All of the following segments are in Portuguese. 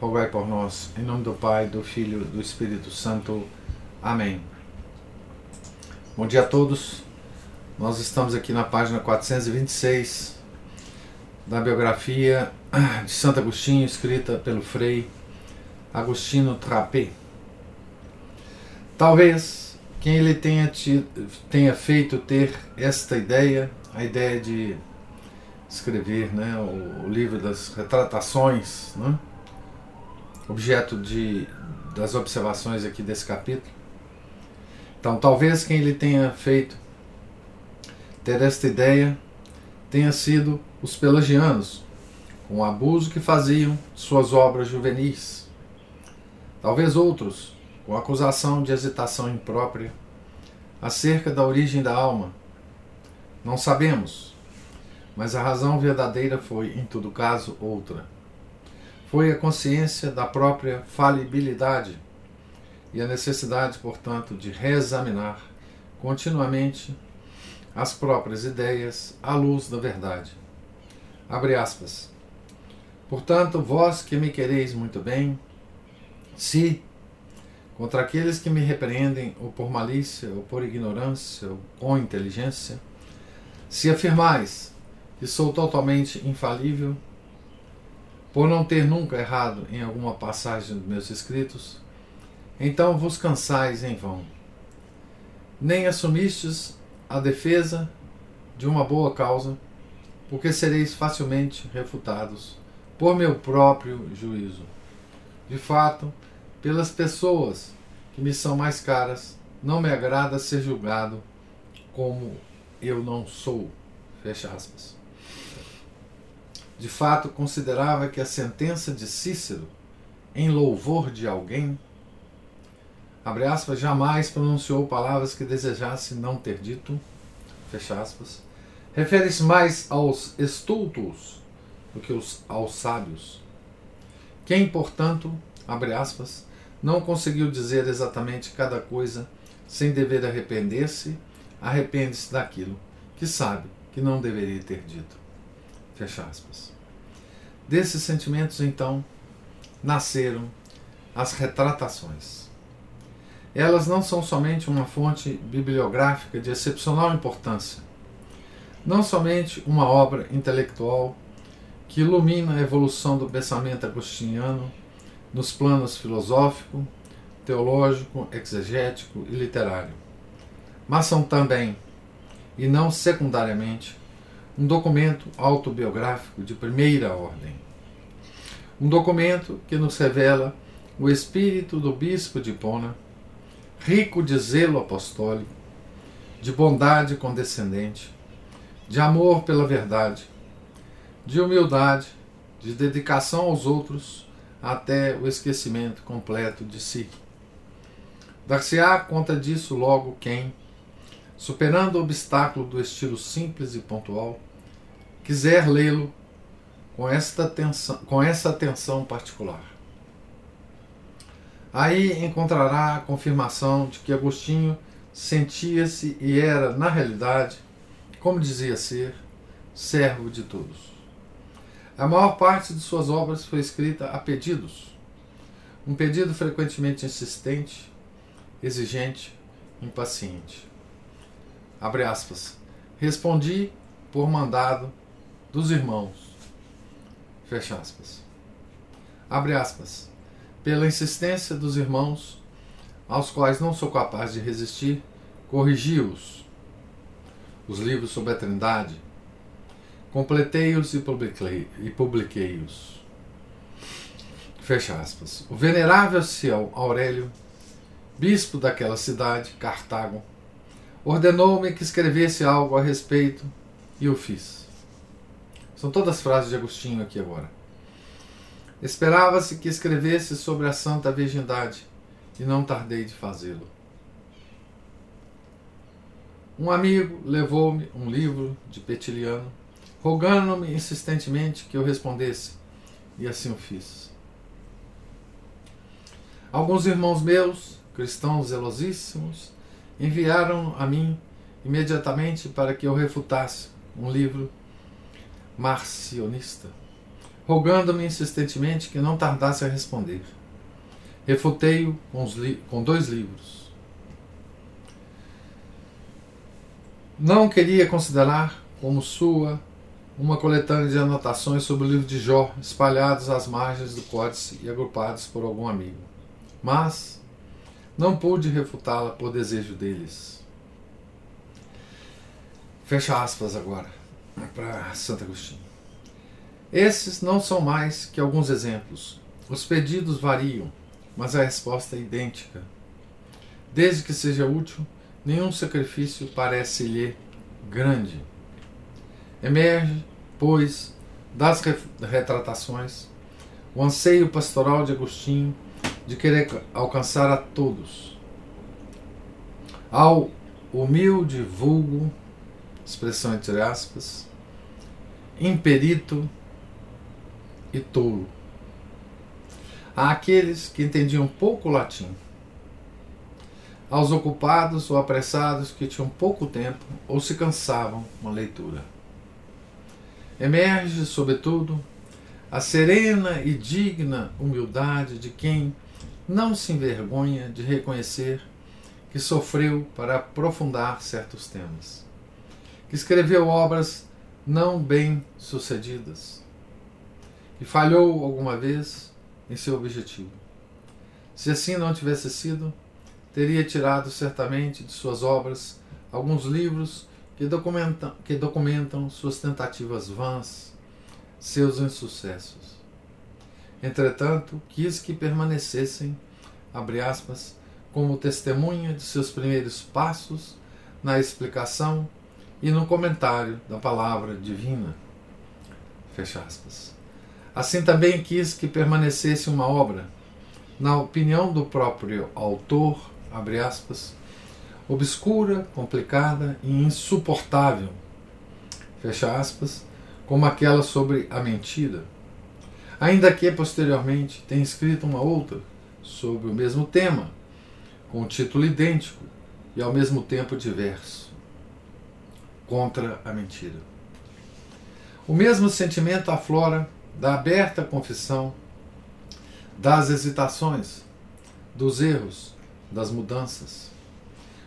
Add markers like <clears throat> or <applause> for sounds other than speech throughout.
rogai por nós. Em nome do Pai, do Filho do Espírito Santo. Amém. Bom dia a todos. Nós estamos aqui na página 426 da biografia de Santo Agostinho, escrita pelo Frei Agostinho Trapé. Talvez quem ele tenha, tido, tenha feito ter esta ideia, a ideia de escrever né, o, o livro das retratações, né, objeto de, das observações aqui desse capítulo. Então, talvez quem ele tenha feito ter esta ideia tenha sido os pelagianos, com o abuso que faziam suas obras juvenis. Talvez outros, com acusação de hesitação imprópria acerca da origem da alma. Não sabemos, mas a razão verdadeira foi, em todo caso, outra. Foi a consciência da própria falibilidade e a necessidade, portanto, de reexaminar continuamente as próprias ideias à luz da verdade. Abre aspas. Portanto, vós que me quereis muito bem, se contra aqueles que me repreendem ou por malícia, ou por ignorância, ou com inteligência, se afirmais que sou totalmente infalível, por não ter nunca errado em alguma passagem dos meus escritos, então vos cansais em vão. Nem assumistes a defesa de uma boa causa, porque sereis facilmente refutados por meu próprio juízo. De fato, pelas pessoas que me são mais caras, não me agrada ser julgado como eu não sou. Fecha aspas. De fato, considerava que a sentença de Cícero, em louvor de alguém, abre aspas, jamais pronunciou palavras que desejasse não ter dito, fecha aspas, refere-se mais aos estultos do que aos sábios. Quem, portanto, abre aspas, não conseguiu dizer exatamente cada coisa sem dever arrepender-se, arrepende-se daquilo que sabe que não deveria ter dito. Fecha aspas. Desses sentimentos, então, nasceram as retratações. Elas não são somente uma fonte bibliográfica de excepcional importância, não somente uma obra intelectual que ilumina a evolução do pensamento agostiniano nos planos filosófico, teológico, exegético e literário, mas são também, e não secundariamente, um documento autobiográfico de primeira ordem. Um documento que nos revela o espírito do bispo de Pona, rico de zelo apostólico, de bondade condescendente, de amor pela verdade, de humildade, de dedicação aos outros até o esquecimento completo de si. Dar-se-á conta disso logo quem, superando o obstáculo do estilo simples e pontual, quiser lê-lo com, esta atenção, com essa atenção particular. Aí encontrará a confirmação de que Agostinho sentia-se e era, na realidade, como dizia ser, servo de todos. A maior parte de suas obras foi escrita a pedidos. Um pedido frequentemente insistente, exigente, impaciente. Abre aspas. Respondi por mandado dos irmãos. Fecha aspas. Abre aspas. Pela insistência dos irmãos, aos quais não sou capaz de resistir, corrigi-os. Os livros sobre a Trindade, completei-os e publiquei-os. Fecha aspas. O venerável Ciel Aurélio, bispo daquela cidade, Cartago, ordenou-me que escrevesse algo a respeito e o fiz. São todas frases de Agostinho aqui agora. Esperava-se que escrevesse sobre a Santa Virgindade e não tardei de fazê-lo. Um amigo levou-me um livro de Petiliano, rogando-me insistentemente que eu respondesse, e assim o fiz. Alguns irmãos meus, cristãos zelosíssimos, enviaram a mim imediatamente para que eu refutasse um livro marcionista, rogando-me insistentemente que não tardasse a responder. Refutei-o com, com dois livros. Não queria considerar como sua uma coletânea de anotações sobre o livro de Jó, espalhados às margens do códice e agrupados por algum amigo. Mas não pude refutá-la por desejo deles. Fecha aspas agora para Santo Agostinho. Esses não são mais que alguns exemplos. Os pedidos variam, mas a resposta é idêntica. Desde que seja útil, nenhum sacrifício parece-lhe grande. Emerge, pois, das retratações, o anseio pastoral de Agostinho de querer alcançar a todos. Ao humilde vulgo, expressão entre aspas, imperito e tolo. Há aqueles que entendiam pouco latim, aos ocupados ou apressados que tinham pouco tempo ou se cansavam com a leitura. Emerge, sobretudo, a serena e digna humildade de quem não se envergonha de reconhecer que sofreu para aprofundar certos temas, que escreveu obras não bem sucedidas, que falhou alguma vez em seu objetivo. Se assim não tivesse sido, teria tirado certamente de suas obras alguns livros que documentam, que documentam suas tentativas vãs, seus insucessos. Entretanto, quis que permanecessem, abre aspas, como testemunha de seus primeiros passos na explicação e no comentário da palavra divina. Fecha aspas. Assim também quis que permanecesse uma obra, na opinião do próprio autor, abre aspas, obscura, complicada e insuportável, fecha aspas, como aquela sobre a mentira ainda que posteriormente tenha escrito uma outra sobre o mesmo tema, com um título idêntico e ao mesmo tempo diverso contra a mentira. O mesmo sentimento aflora da aberta confissão, das hesitações, dos erros, das mudanças.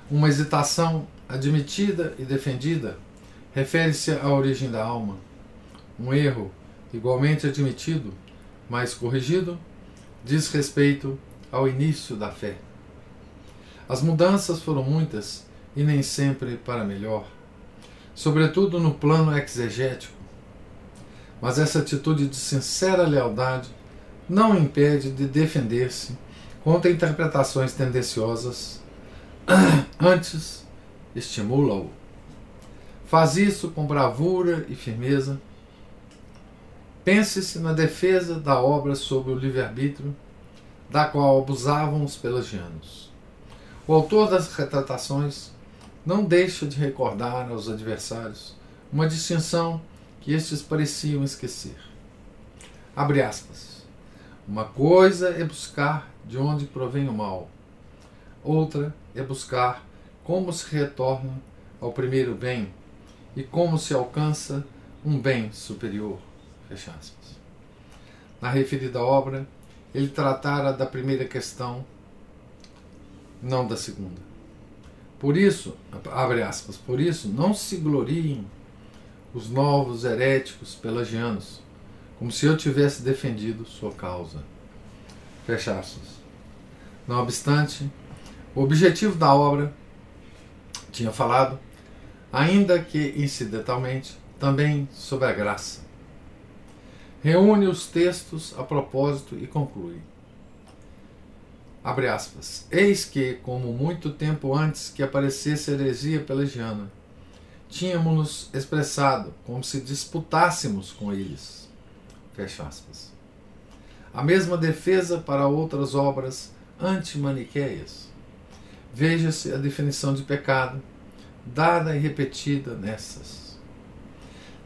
Uma hesitação admitida e defendida refere-se à origem da alma. Um erro, igualmente admitido, mas corrigido, diz respeito ao início da fé. As mudanças foram muitas e nem sempre para melhor, sobretudo no plano exegético. Mas essa atitude de sincera lealdade não impede de defender-se contra interpretações tendenciosas, <clears throat> antes estimula-o. Faz isso com bravura e firmeza Pense-se na defesa da obra sobre o livre-arbítrio, da qual abusavam os pelagianos. O autor das retratações não deixa de recordar aos adversários uma distinção que estes pareciam esquecer. Abre aspas. Uma coisa é buscar de onde provém o mal, outra é buscar como se retorna ao primeiro bem e como se alcança um bem superior. Fecha aspas. Na referida obra, ele tratara da primeira questão, não da segunda. Por isso, abre aspas, por isso não se gloriem os novos heréticos pelagianos, como se eu tivesse defendido sua causa. Fecha aspas. Não obstante, o objetivo da obra, tinha falado, ainda que incidentalmente, também sobre a graça reúne os textos a propósito e conclui. Abre aspas. Eis que, como muito tempo antes que aparecesse a heresia pelagiana, tínhamos-nos expressado como se disputássemos com eles. Fecha aspas. a mesma defesa para outras obras antimaniqueias. Veja-se a definição de pecado, dada e repetida nessas.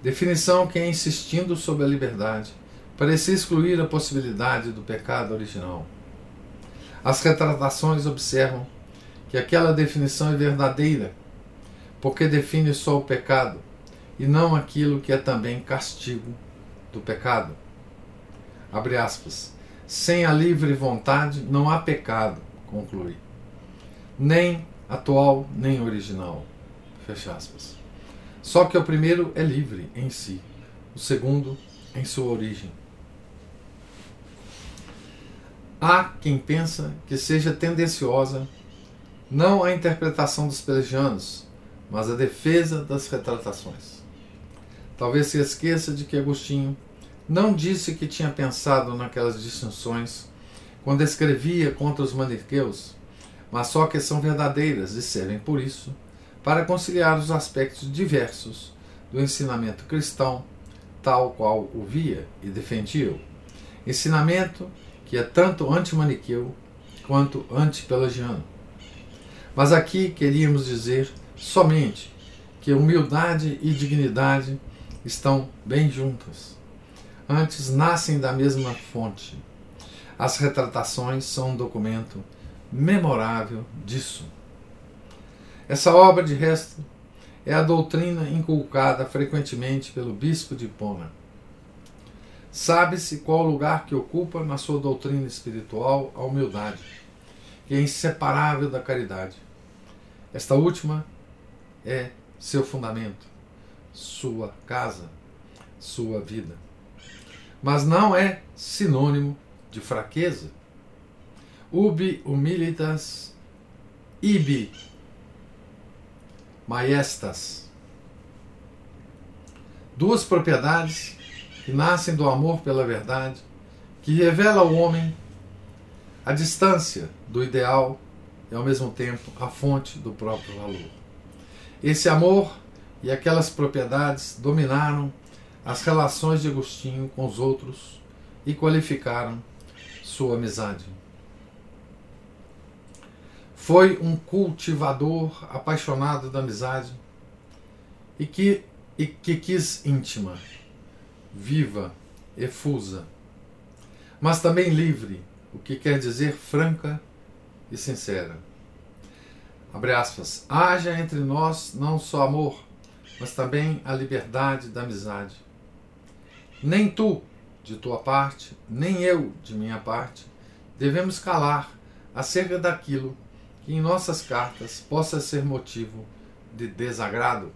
Definição que, insistindo sobre a liberdade, parecia excluir a possibilidade do pecado original. As retratações observam que aquela definição é verdadeira, porque define só o pecado e não aquilo que é também castigo do pecado. Abre aspas. Sem a livre vontade não há pecado, conclui. Nem atual, nem original. Fecha aspas. Só que o primeiro é livre em si, o segundo em sua origem. Há quem pensa que seja tendenciosa não a interpretação dos pelegianos, mas a defesa das retratações. Talvez se esqueça de que Agostinho não disse que tinha pensado naquelas distinções quando escrevia contra os maniqueus, mas só que são verdadeiras e servem por isso para conciliar os aspectos diversos do ensinamento cristão, tal qual o via e defendia. Ensinamento que é tanto anti-maniqueu quanto anti-pelagiano. Mas aqui queríamos dizer somente que humildade e dignidade estão bem juntas antes nascem da mesma fonte. As retratações são um documento memorável disso. Essa obra, de resto, é a doutrina inculcada frequentemente pelo bispo de Hipona. Sabe-se qual lugar que ocupa na sua doutrina espiritual a humildade, que é inseparável da caridade. Esta última é seu fundamento, sua casa, sua vida mas não é sinônimo de fraqueza. Ubi humilitas ibi maestas. Duas propriedades que nascem do amor pela verdade, que revela ao homem a distância do ideal e ao mesmo tempo a fonte do próprio valor. Esse amor e aquelas propriedades dominaram as relações de Agostinho com os outros e qualificaram sua amizade. Foi um cultivador apaixonado da amizade e que, e que quis íntima, viva, efusa, mas também livre, o que quer dizer franca e sincera. Abre aspas. Haja entre nós não só amor, mas também a liberdade da amizade nem tu, de tua parte, nem eu, de minha parte, devemos calar acerca daquilo em nossas cartas possa ser motivo de desagrado.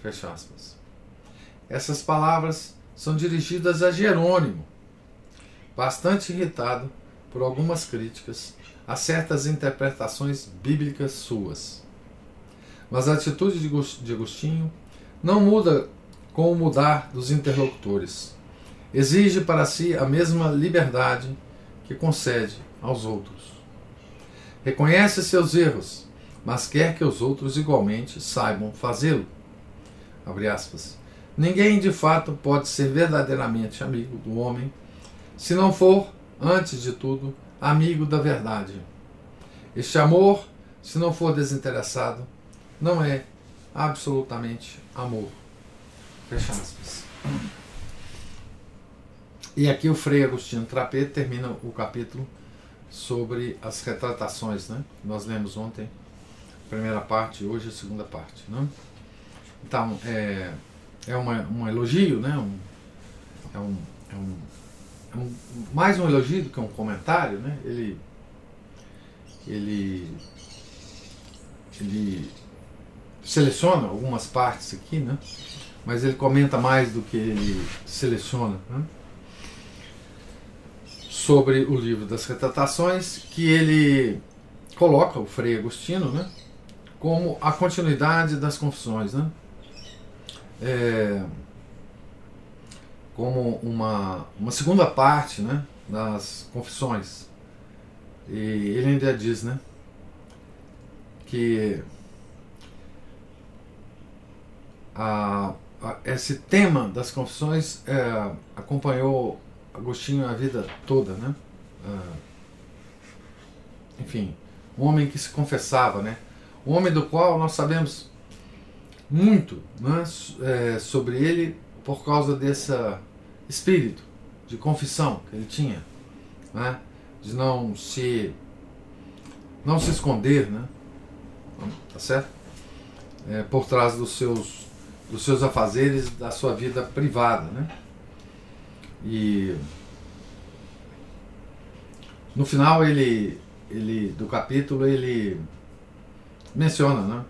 Fecha aspas. Essas palavras são dirigidas a Jerônimo, bastante irritado por algumas críticas a certas interpretações bíblicas suas. Mas a atitude de Agostinho não muda com o mudar dos interlocutores. Exige para si a mesma liberdade que concede aos outros. Reconhece seus erros, mas quer que os outros igualmente saibam fazê-lo. Ninguém de fato pode ser verdadeiramente amigo do homem se não for, antes de tudo, amigo da verdade. Este amor, se não for desinteressado, não é absolutamente amor. Fecha aspas. E aqui o Frei Agostinho Trapet termina o capítulo sobre as retratações, né? Nós lemos ontem a primeira parte, hoje a segunda parte, né? Então, é, é uma, um elogio, né? Um, é, um, é, um, é um, mais um elogio do que um comentário, né? Ele, ele, ele seleciona algumas partes aqui, né? mas ele comenta mais do que ele seleciona né? Sobre o livro das retratações, que ele coloca o Frei Agostino né, como a continuidade das confissões, né? É, como uma, uma segunda parte né, das confissões. E ele ainda diz né, que a, esse tema das confissões é, acompanhou Agostinho a vida toda, né? Ah, enfim, um homem que se confessava, né? Um homem do qual nós sabemos muito né, é, sobre ele por causa desse espírito de confissão que ele tinha, né? De não se não se esconder, né? Tá certo? É, por trás dos seus dos seus afazeres da sua vida privada, né? E no final ele, ele do capítulo ele menciona, né?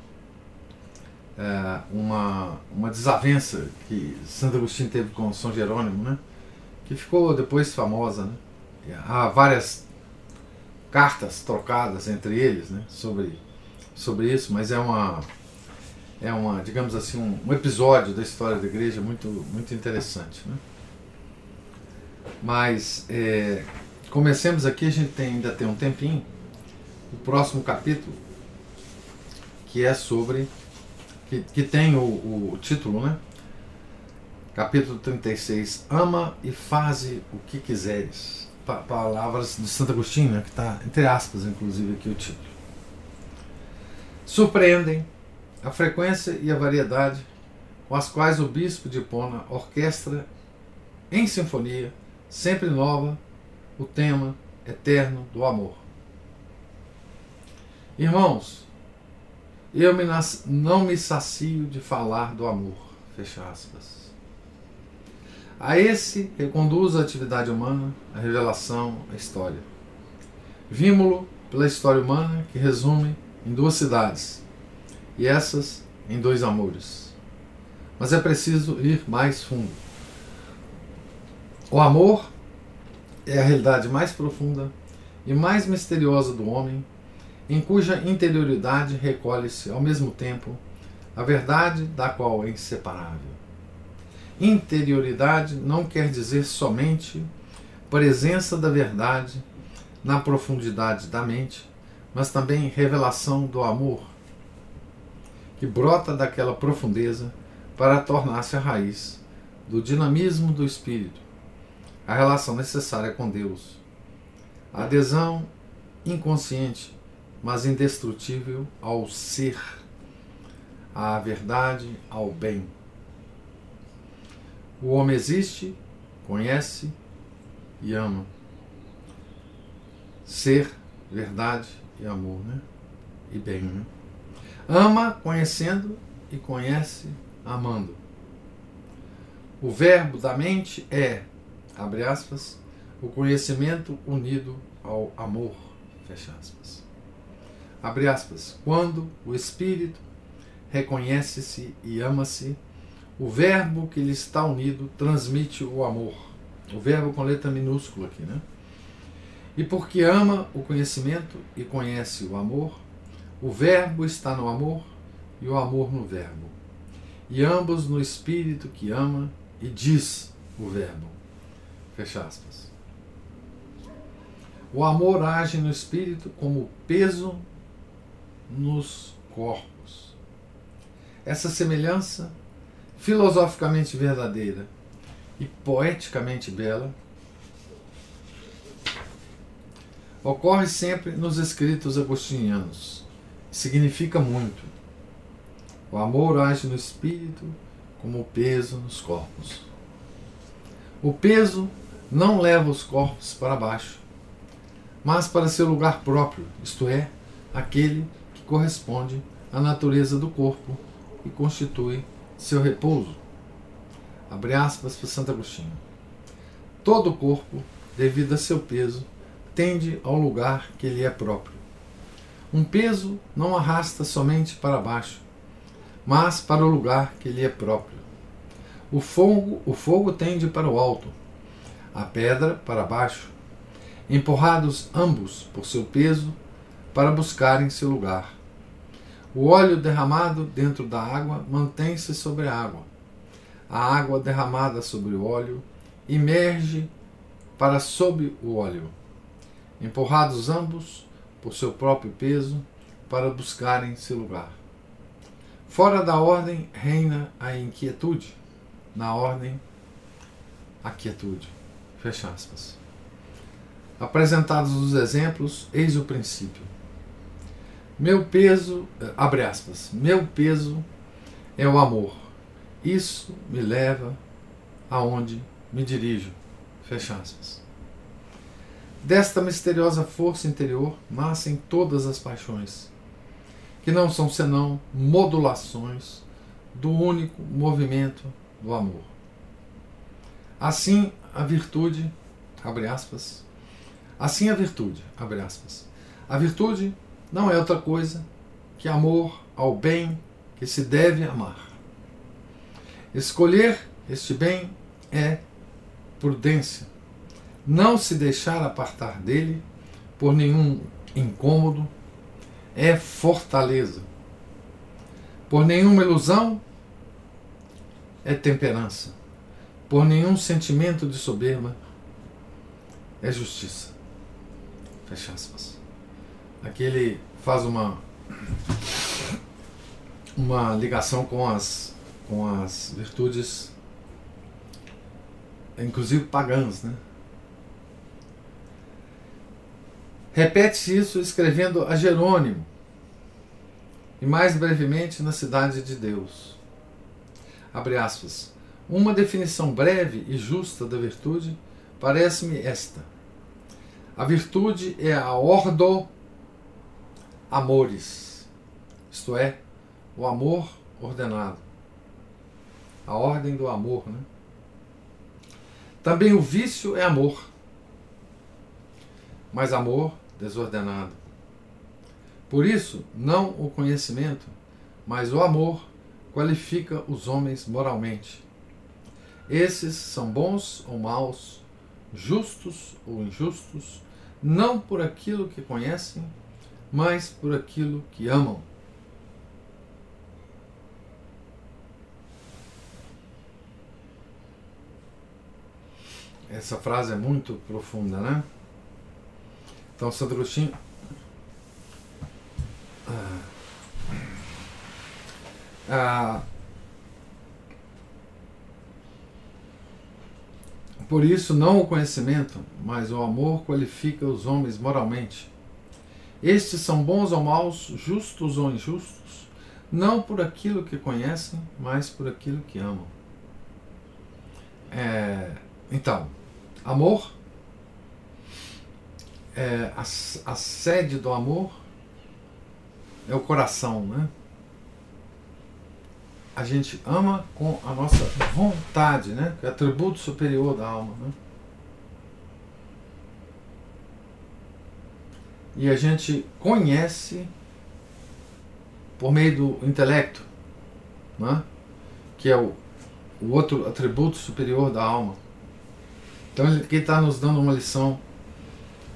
É, uma, uma desavença que Santo Agostinho teve com São Jerônimo, né? Que ficou depois famosa, né? Há várias cartas trocadas entre eles, né? Sobre, sobre isso, mas é uma é uma, digamos assim, um, um episódio da história da igreja muito, muito interessante. Né? Mas é, comecemos aqui, a gente tem, ainda tem um tempinho, o próximo capítulo, que é sobre, que, que tem o, o título, né? Capítulo 36, Ama e faze o que quiseres. Pa palavras de Santo Agostinho, né? que está entre aspas, inclusive, aqui o título. Surpreendem a frequência e a variedade com as quais o bispo de Hipona orquestra em sinfonia, sempre nova, o tema eterno do amor. Irmãos, eu me nas, não me sacio de falar do amor. Fecha aspas. A esse reconduz a atividade humana, a revelação, a história. Vimos-lo pela história humana que resume em duas cidades, e essas em dois amores. Mas é preciso ir mais fundo. O amor é a realidade mais profunda e mais misteriosa do homem, em cuja interioridade recolhe-se ao mesmo tempo a verdade da qual é inseparável. Interioridade não quer dizer somente presença da verdade na profundidade da mente, mas também revelação do amor que brota daquela profundeza para tornar-se a raiz do dinamismo do espírito, a relação necessária com Deus, a adesão inconsciente, mas indestrutível ao ser, à verdade, ao bem. O homem existe, conhece e ama. Ser, verdade e amor, né? E bem, né? Ama conhecendo e conhece amando. O verbo da mente é, abre aspas, o conhecimento unido ao amor, fecha aspas. Abre aspas. Quando o espírito reconhece-se e ama-se, o verbo que lhe está unido transmite o amor. O verbo com letra minúscula aqui, né? E porque ama o conhecimento e conhece o amor, o Verbo está no amor e o amor no Verbo. E ambos no Espírito que ama e diz o Verbo. Fecha aspas. O amor age no Espírito como peso nos corpos. Essa semelhança, filosoficamente verdadeira e poeticamente bela, ocorre sempre nos escritos agostinianos significa muito. O amor age no espírito como o peso nos corpos. O peso não leva os corpos para baixo, mas para seu lugar próprio, isto é, aquele que corresponde à natureza do corpo e constitui seu repouso. Abre aspas para Santo Agostinho. Todo o corpo, devido a seu peso, tende ao lugar que lhe é próprio. Um peso não arrasta somente para baixo, mas para o lugar que lhe é próprio. O fogo, o fogo tende para o alto, a pedra para baixo, empurrados ambos por seu peso para buscarem seu lugar. O óleo derramado dentro da água mantém-se sobre a água. A água derramada sobre o óleo emerge para sob o óleo. Empurrados ambos, por seu próprio peso para buscarem seu lugar. Fora da ordem reina a inquietude, na ordem a quietude. Fecha aspas. Apresentados os exemplos, eis o princípio. Meu peso, eh, abre aspas, meu peso é o amor. Isso me leva aonde me dirijo. Fecha aspas. Desta misteriosa força interior nascem todas as paixões, que não são senão modulações do único movimento do amor. Assim, a virtude, abre aspas, assim a virtude, abre aspas. A virtude não é outra coisa que amor ao bem que se deve amar. Escolher este bem é prudência. Não se deixar apartar dele por nenhum incômodo é fortaleza. Por nenhuma ilusão é temperança. Por nenhum sentimento de soberba é justiça. Fecha aspas. Aqui ele faz uma uma ligação com as com as virtudes inclusive pagãs, né? Repete-se isso escrevendo a Jerônimo e mais brevemente na cidade de Deus. Abre aspas. Uma definição breve e justa da virtude parece-me esta: a virtude é a ordo amores, isto é, o amor ordenado. A ordem do amor, né? Também o vício é amor, mas amor desordenado. Por isso, não o conhecimento, mas o amor qualifica os homens moralmente. Esses são bons ou maus, justos ou injustos, não por aquilo que conhecem, mas por aquilo que amam. Essa frase é muito profunda, né? Então, Santo Agostinho. Ah, ah, por isso, não o conhecimento, mas o amor qualifica os homens moralmente. Estes são bons ou maus, justos ou injustos, não por aquilo que conhecem, mas por aquilo que amam. É, então, Amor, é, a, a sede do amor é o coração, né? A gente ama com a nossa vontade, né? Que é atributo superior da alma, né? E a gente conhece por meio do intelecto, né? que é o, o outro atributo superior da alma. Então ele está nos dando uma lição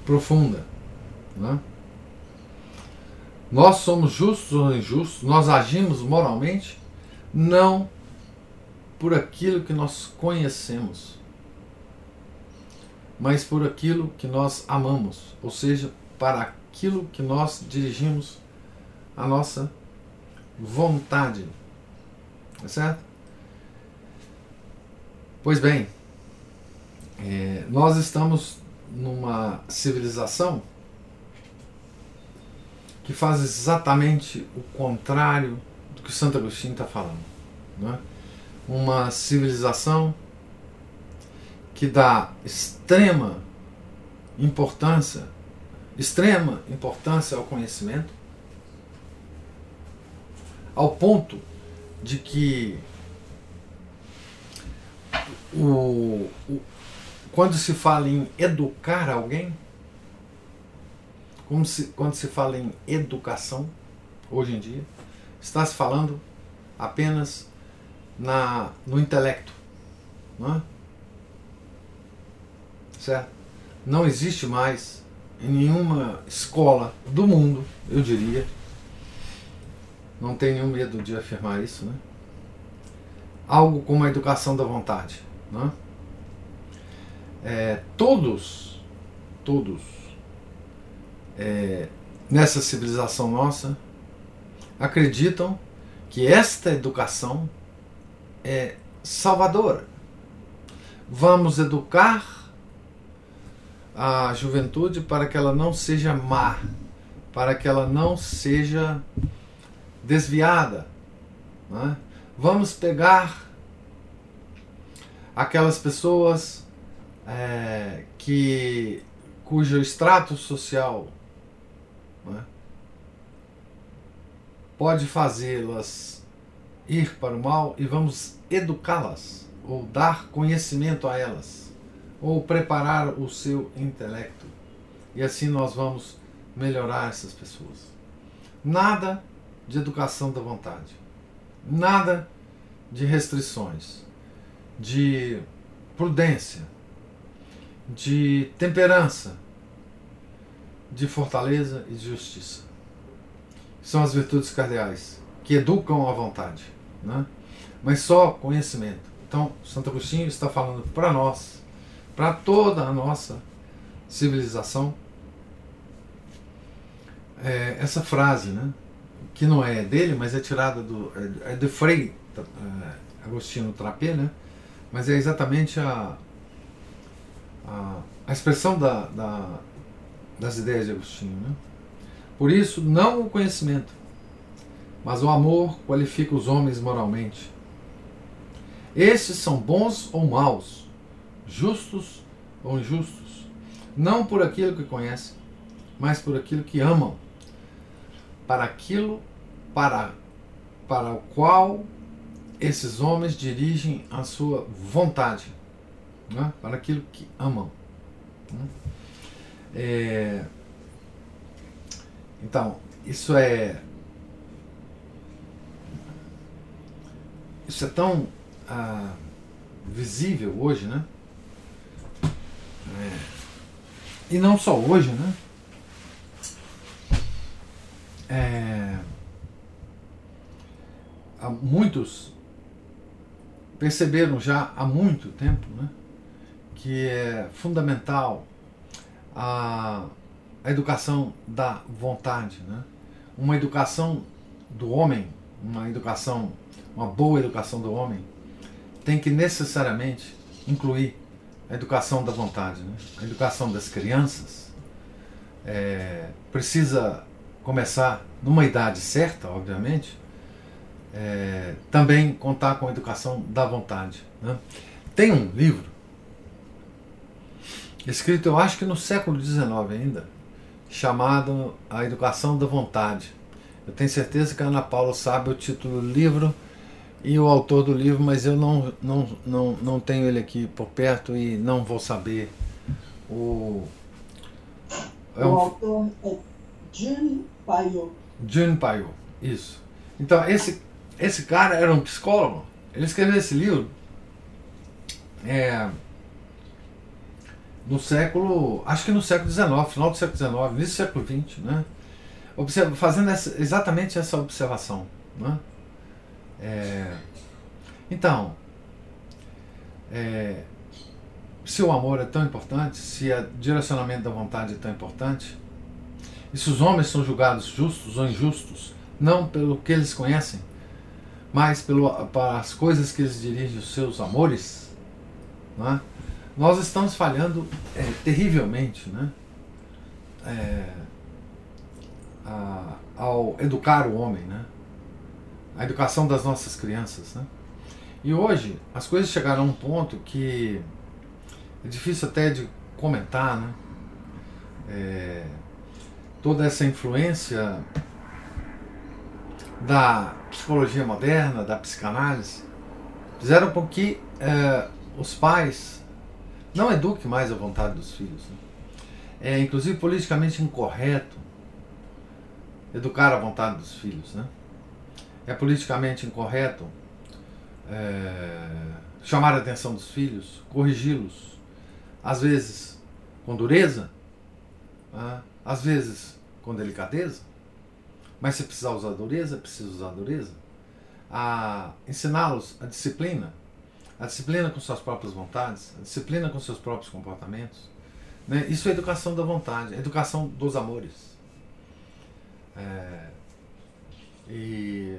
profunda. Né? Nós somos justos ou injustos, nós agimos moralmente, não por aquilo que nós conhecemos, mas por aquilo que nós amamos, ou seja, para aquilo que nós dirigimos a nossa vontade. Tá certo? Pois bem, é, nós estamos numa civilização que faz exatamente o contrário que Santo Agostinho está falando. Né? Uma civilização que dá extrema importância, extrema importância ao conhecimento, ao ponto de que o, o quando se fala em educar alguém, como se, quando se fala em educação, hoje em dia, está se falando apenas na, no intelecto. Não é? Certo? Não existe mais em nenhuma escola do mundo, eu diria, não tenho nenhum medo de afirmar isso, né? algo como a educação da vontade. Não é? é, todos, todos, é, nessa civilização nossa, acreditam que esta educação é salvadora. Vamos educar a juventude para que ela não seja má, para que ela não seja desviada. Né? Vamos pegar aquelas pessoas é, que cujo extrato social né, pode fazê-las ir para o mal e vamos educá-las ou dar conhecimento a elas ou preparar o seu intelecto e assim nós vamos melhorar essas pessoas. Nada de educação da vontade, nada de restrições, de prudência, de temperança, de fortaleza e de justiça. São as virtudes cardeais que educam a vontade, né? mas só conhecimento. Então, Santo Agostinho está falando para nós, para toda a nossa civilização, é, essa frase, né? que não é dele, mas é tirada do. é, é de Frei é, Agostinho Trapé, né? mas é exatamente a, a, a expressão da, da, das ideias de Agostinho. Né? Por isso, não o conhecimento, mas o amor qualifica os homens moralmente. Estes são bons ou maus, justos ou injustos, não por aquilo que conhecem, mas por aquilo que amam, para aquilo para, para o qual esses homens dirigem a sua vontade né? para aquilo que amam. Né? É, então, isso é. Isso é tão ah, visível hoje, né? É, e não só hoje, né? É, há muitos perceberam já há muito tempo, né? que é fundamental a, a educação da vontade, né? uma educação do homem, uma educação, uma boa educação do homem, tem que necessariamente incluir a educação da vontade, né? a educação das crianças é, precisa começar numa idade certa, obviamente, é, também contar com a educação da vontade. Né? Tem um livro escrito eu acho que no século XIX ainda, chamado A Educação da Vontade. Eu tenho certeza que a Ana Paula sabe o título do livro e o autor do livro, mas eu não, não, não, não tenho ele aqui por perto e não vou saber o. É um... O autor é Jun Payo. Jun Payo, isso. Então, esse, esse cara era um psicólogo. Ele escreveu esse livro. É, no século, acho que no século XIX, final do século XIX, início do século XX, né? Observa, fazendo essa, exatamente essa observação. Né? É, então, é, se o amor é tão importante, se o direcionamento da vontade é tão importante, e se os homens são julgados justos ou injustos, não pelo que eles conhecem, mas pelo, para as coisas que eles dirigem os seus amores, né? Nós estamos falhando é, terrivelmente né? É, a, ao educar o homem, né? a educação das nossas crianças. Né? E hoje as coisas chegaram a um ponto que é difícil até de comentar, né? É, toda essa influência da psicologia moderna, da psicanálise, fizeram com que é, os pais não eduque mais a vontade dos filhos. Né? É inclusive politicamente incorreto educar a vontade dos filhos. Né? É politicamente incorreto é, chamar a atenção dos filhos, corrigi-los, às vezes com dureza, né? às vezes com delicadeza, mas se precisar usar dureza, precisa usar dureza. A ensiná-los a disciplina, a disciplina com suas próprias vontades, a disciplina com seus próprios comportamentos. Né? Isso é educação da vontade, é educação dos amores. É, e,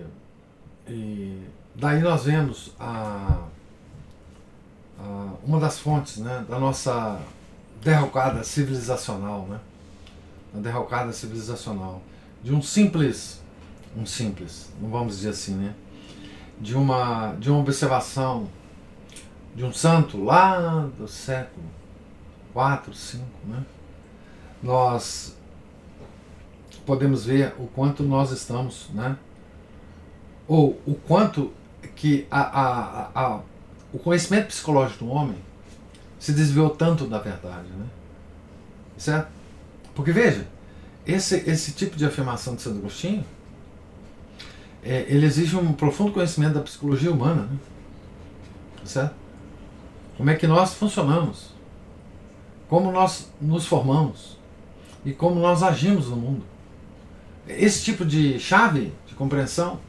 e, daí nós vemos a, a, uma das fontes né, da nossa derrocada civilizacional, né? Uma derrocada civilizacional de um simples, um simples, não vamos dizer assim, né? De uma de uma observação de um santo lá do século 4, 5, né? Nós podemos ver o quanto nós estamos, né? Ou o quanto que a, a, a, o conhecimento psicológico do homem se desviou tanto da verdade, né? Certo? Porque veja, esse, esse tipo de afirmação de Santo Agostinho, é, ele exige um profundo conhecimento da psicologia humana, né? certo? Como é que nós funcionamos, como nós nos formamos e como nós agimos no mundo. Esse tipo de chave de compreensão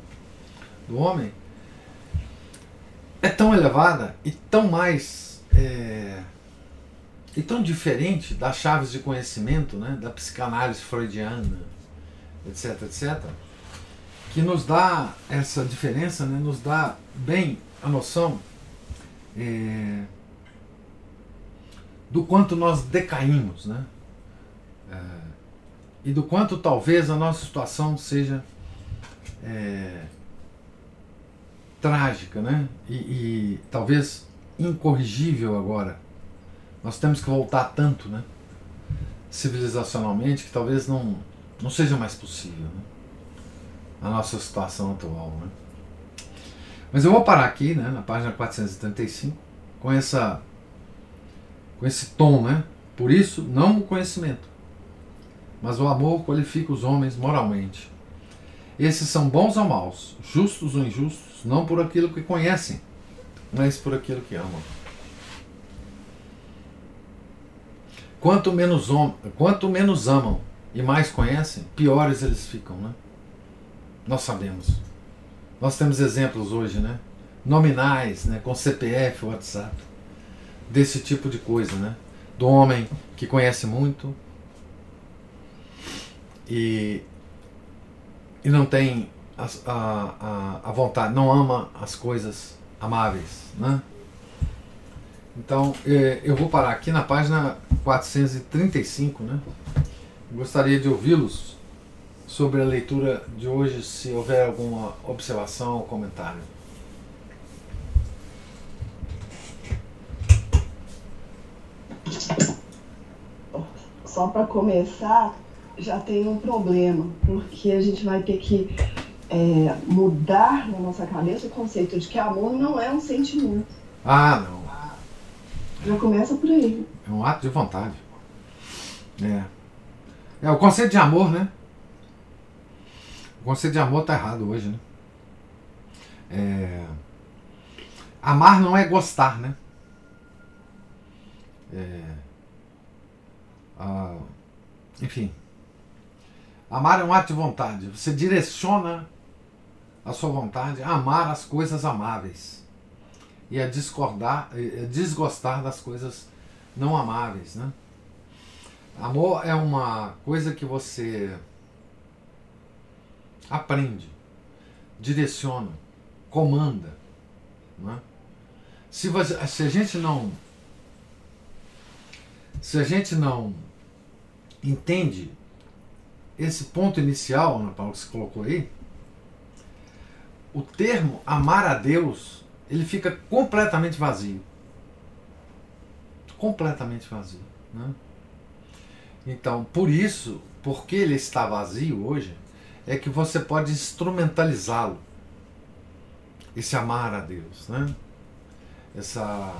do homem é tão elevada e tão mais é, e tão diferente das chaves de conhecimento, né, da psicanálise freudiana, etc, etc, que nos dá essa diferença, né, nos dá bem a noção é, do quanto nós decaímos, né? É, e do quanto talvez a nossa situação seja é, trágica, né? E, e, talvez incorrigível agora. Nós temos que voltar tanto, né? Civilizacionalmente, que talvez não, não seja mais possível, né? A nossa situação atual, né? Mas eu vou parar aqui, né? Na página 435, com essa com esse tom, né? Por isso, não o conhecimento, mas o amor qualifica os homens moralmente. Esses são bons ou maus, justos ou injustos, não por aquilo que conhecem, mas por aquilo que amam. Quanto menos, quanto menos amam e mais conhecem, piores eles ficam, né? Nós sabemos. Nós temos exemplos hoje, né? Nominais, né? Com CPF, WhatsApp, desse tipo de coisa, né? Do homem que conhece muito, e, e não tem a, a, a vontade, não ama as coisas amáveis. Né? Então é, eu vou parar aqui na página 435. Né? Gostaria de ouvi-los sobre a leitura de hoje, se houver alguma observação ou comentário. Só para começar, já tem um problema, porque a gente vai ter que é, mudar na nossa cabeça o conceito de que amor não é um sentimento. Ah, não. Já começa por aí. É um ato de vontade. É. É o conceito de amor, né? O conceito de amor tá errado hoje, né? É... Amar não é gostar, né? É... Ah, enfim. Amar é um ato de vontade. Você direciona a sua vontade a amar as coisas amáveis e a discordar, a desgostar das coisas não amáveis, né? Amor é uma coisa que você aprende, direciona, comanda, né? Se, você, se a gente não se a gente não entende esse ponto inicial, Ana Paula, que você colocou aí, o termo amar a Deus, ele fica completamente vazio. Completamente vazio. Né? Então, por isso, porque ele está vazio hoje, é que você pode instrumentalizá-lo. Esse amar a Deus. Né? Essa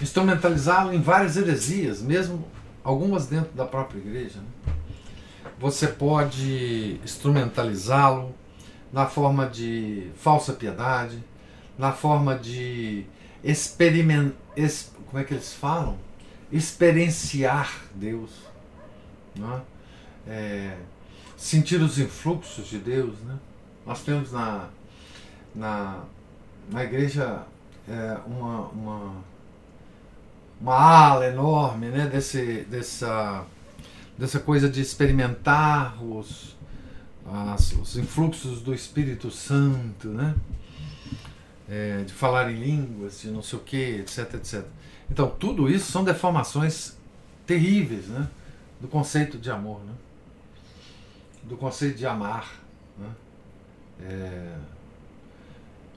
instrumentalizá-lo em várias heresias, mesmo algumas dentro da própria igreja. Né? você pode instrumentalizá-lo na forma de falsa piedade, na forma de experimentar, como é que eles falam? Experienciar Deus, né? é, sentir os influxos de Deus. Né? Nós temos na, na, na igreja é, uma, uma, uma ala enorme né? Desse, dessa dessa coisa de experimentar os, as, os influxos do Espírito Santo, né? É, de falar em línguas, de não sei o que, etc, etc. Então, tudo isso são deformações terríveis né? do conceito de amor, né? do conceito de amar. Né? É,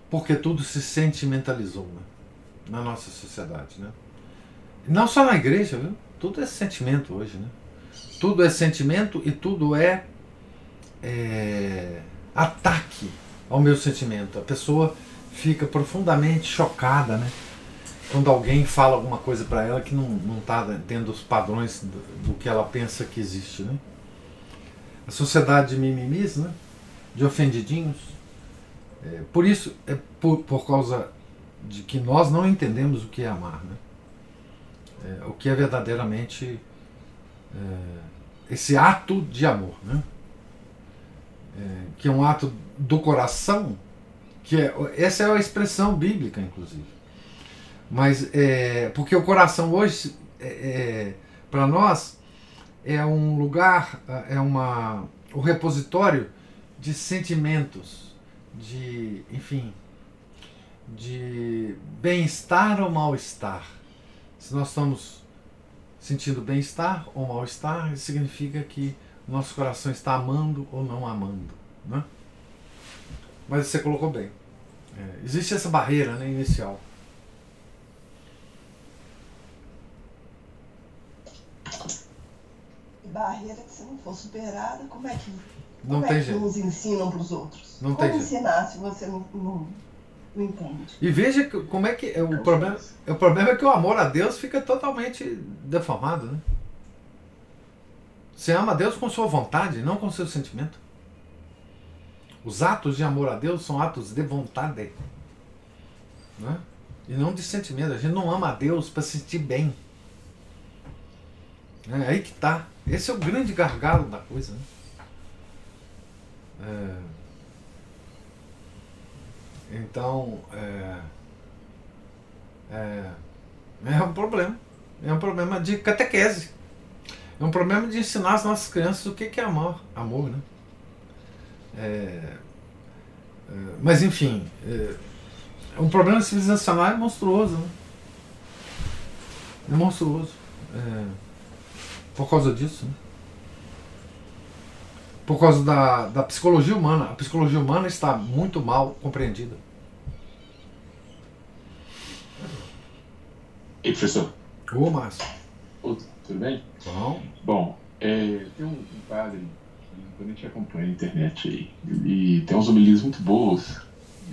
porque tudo se sentimentalizou né? na nossa sociedade. Né? Não só na igreja, viu? tudo é sentimento hoje. Né? Tudo é sentimento e tudo é, é ataque ao meu sentimento. A pessoa fica profundamente chocada, né? Quando alguém fala alguma coisa para ela que não está tendo os padrões do, do, que ela pensa que existe, né? A sociedade de mimimis, né? De ofendidinhos. É, por isso, é por, por causa de que nós não entendemos o que é amar, né? É, o que é verdadeiramente é, esse ato de amor, né? É, que é um ato do coração, que é, essa é a expressão bíblica, inclusive. Mas é, porque o coração hoje, é, é para nós, é um lugar, é uma, o repositório de sentimentos, de, enfim, de bem-estar ou mal-estar. Se nós estamos sentindo bem-estar ou mal-estar, significa que nosso coração está amando ou não amando. Né? Mas você colocou bem. É, existe essa barreira né, inicial. Barreira que se não for superada, como é que, não como é jeito. que nos ensinam para os outros? Não como tem ensinar jeito. se você não, não, E veja como é que é o problema. O problema é que o amor a Deus fica totalmente deformado, né? Você ama a Deus com sua vontade, não com seu sentimento. Os atos de amor a Deus são atos de vontade. Né? E não de sentimento. A gente não ama a Deus para se sentir bem. É aí que tá. Esse é o grande gargalo da coisa. Né? É... Então, é... é... é um problema. É um problema de catequese. É um problema de ensinar as nossas crianças o que é amor, amor, né? É, é, mas enfim, é, um problema civilizacional é monstruoso, né? É monstruoso. É, por causa disso, né? Por causa da, da psicologia humana. A psicologia humana está muito mal compreendida. E professor? Ô, Márcio. Tudo bem? Bom. Bom, é, tem um, padre que a gente acompanha na internet aí. Ele tem uns homilis muito boas.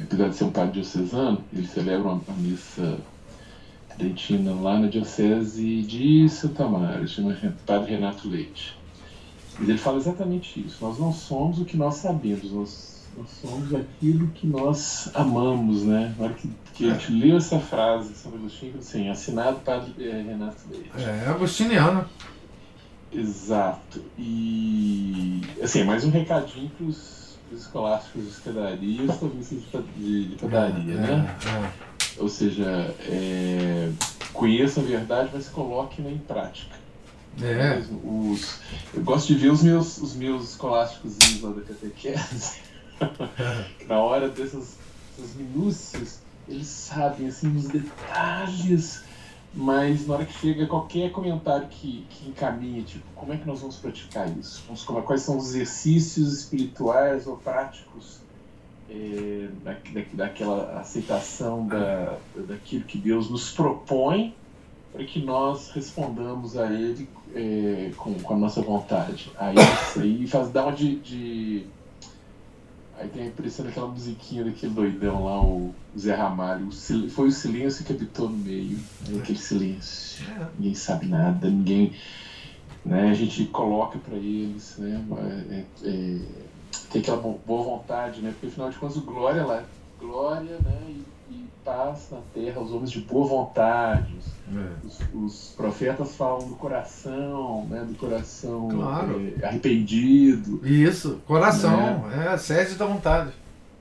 Apesar de ser um padre diocesano, ele celebra uma, uma missa tridentina lá na diocese de Santa Amaro, chama Padre Renato Leite. Mas ele fala exatamente isso. Nós não somos o que nós sabemos, nós, nós somos aquilo que nós amamos, né? Na hora que, que a gente leu essa frase de São Agostinho, assim, assinado Padre é, Renato Leite. É, agostiniano. Exato. E, assim, mais um recadinho para os escolásticos de hospedaria e os tomistas de, de padaria, é, né? É, é. Ou seja, é, conheça a verdade, mas coloque em prática. É. Os, eu gosto de ver os meus, os meus escolásticos lá da catequese. <laughs> Na hora dessas, dessas minúcias, eles sabem assim, os detalhes, mas na hora que chega qualquer comentário que, que encaminhe, tipo, como é que nós vamos praticar isso? Vamos, quais são os exercícios espirituais ou práticos é, da, da, daquela aceitação da, daquilo que Deus nos propõe para que nós respondamos a Ele é, com, com, a nossa vontade. Aí, aí faz dar uma de, de, Aí tem a impressão daquela musiquinha daquele doidão lá, o Zé Ramalho. O foi o silêncio que habitou no meio. Aí aquele silêncio. Ninguém sabe nada, ninguém. Né, a gente coloca para eles, né? É, é, tem aquela boa vontade, né? Porque afinal de contas o glória lá, glória, né? E, e paz na terra, os homens de boa vontade. É. Os, os, profetas falam do coração, né? Do coração claro. é, arrependido. Isso, coração, né? é sede da vontade.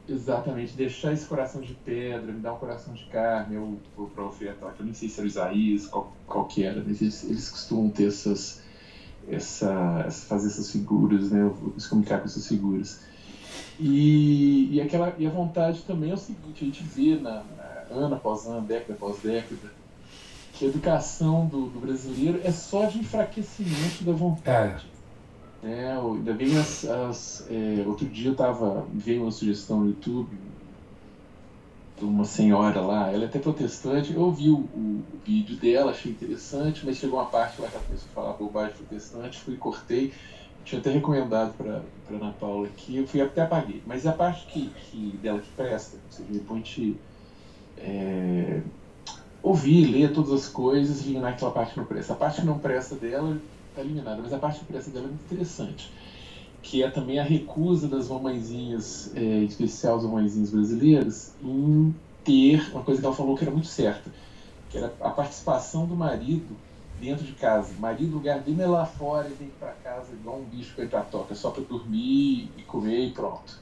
Exatamente, deixar esse coração de pedra, me dar um coração de carne, o, o profeta, que eu nem sei se era Isaías, qual, qual que era, mas eles, eles costumam ter essas essa, fazer essas figuras, né? Se comunicar com essas figuras. E, e, aquela, e a vontade também é o seguinte, a gente vê na, na ano após ano, década após década, educação do, do brasileiro é só de enfraquecimento da vontade. É. É, ainda bem as, as é, outro dia eu tava veio uma sugestão no YouTube de uma senhora lá, ela é até protestante, eu ouvi o, o, o vídeo dela, achei interessante, mas chegou uma parte lá que ela começou a falar bobagem protestante, fui e cortei, tinha até recomendado para Ana Paula aqui, eu fui até apaguei, mas a parte que, que dela que presta, ou seja, depois a gente é, ouvir, ler todas as coisas e eliminar aquela parte que não presta. A parte que não presta dela está eliminada, mas a parte que presta dela é muito interessante, que é também a recusa das mamãezinhas, é, em especial as mamãezinhas brasileiras, em ter uma coisa que ela falou que era muito certa, que era a participação do marido dentro de casa. Marido, lugar dele é lá fora, ele que ir para casa igual um bicho para ir para toca, só para dormir e comer e pronto.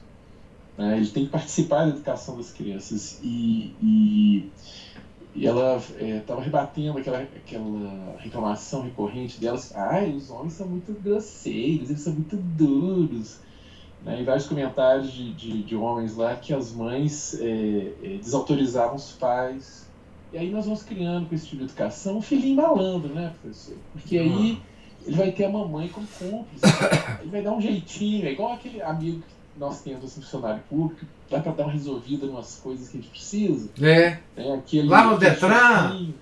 Né? Ele tem que participar da educação das crianças. E, e, e ela estava é, rebatendo aquela, aquela reclamação recorrente delas: ah, os homens são muito grosseiros, eles são muito duros. Né? E vários comentários de, de, de homens lá que as mães é, é, desautorizavam os pais. E aí nós vamos criando com esse tipo de educação um filhinho malandro, né, professor? Porque aí ele vai ter a mamãe como cúmplice. Ele vai dar um jeitinho, é igual aquele amigo que nós temos assim, funcionário público, dá para dar uma resolvida em umas coisas que a gente precisa. É. é aquele, lá no Detran.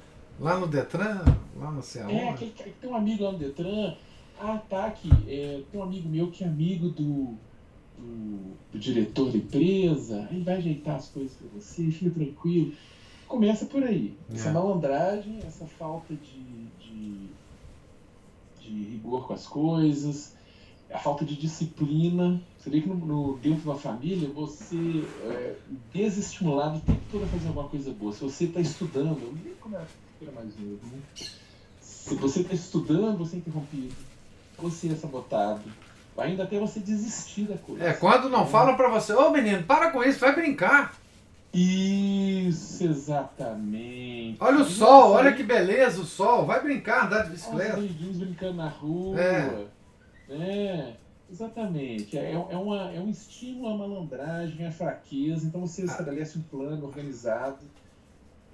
Lá no Detran, lá no Ceará. É, aquele, tem um amigo lá no Detran. Ah, tá, aqui. É, tem um amigo meu que é amigo do, do, do diretor da empresa. Ele vai ajeitar as coisas para você, fica tranquilo. Começa por aí. Essa é. malandragem, essa falta de, de, de rigor com as coisas, a falta de disciplina você vê que no, no, dentro de uma família você é desestimulado o tempo todo a fazer alguma coisa boa. Se você está estudando, eu nem como era, era mais novo, né? Se você está estudando, você é interrompido. Você é sabotado. Ainda até você desistir da coisa. É, quando não é. falam para você, ô oh, menino, para com isso, vai brincar. Isso, exatamente. Olha o sol, olha que beleza o sol. Vai brincar, andar de bicicleta. Os amiguinhos brincando na rua. É. é. Exatamente. É, é, uma, é um estímulo à malandragem, à fraqueza. Então você estabelece um plano organizado,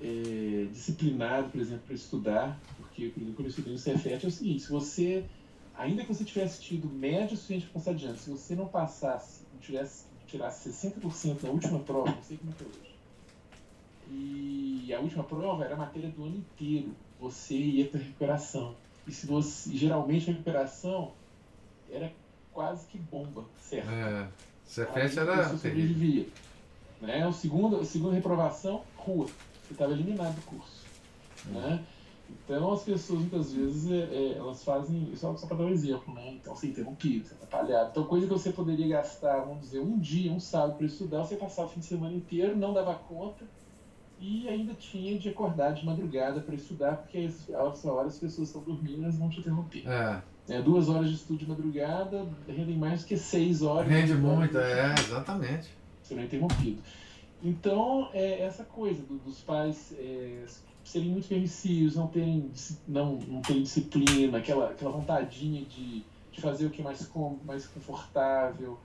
é, disciplinado, por exemplo, para estudar. Porque, por exemplo, quando eu estudei no Cefet, é o seguinte: se você, ainda que você tivesse tido média suficiente para passar adiante, se você não passasse, não tivesse, tirasse 60% na última prova, não sei como é que é hoje. E a última prova era a matéria do ano inteiro. Você ia para recuperação. E se você, geralmente a recuperação era quase que bomba, certo? É, Cefet era sobrevivia. Né? O segundo, a segunda reprovação, rua. Você estava eliminado do curso. Hum. Né? Então as pessoas muitas vezes é, é, elas fazem, só, só para dar um exemplo, né? Então você é interrompido, você é atrapalhado. Então coisa que você poderia gastar, vamos dizer, um dia, um sábado para estudar, você passava o fim de semana inteiro, não dava conta e ainda tinha de acordar de madrugada para estudar, porque essa hora as pessoas estão dormindo, elas vão te interromper. É. É, duas horas de estudo de madrugada rendem mais do que seis horas. Rende muito, é, exatamente. Serão interrompido. Então, é essa coisa do, dos pais é, serem muito permissivos, não terem, não, não terem disciplina, aquela, aquela vontadinha de, de fazer o que é mais, com, mais confortável,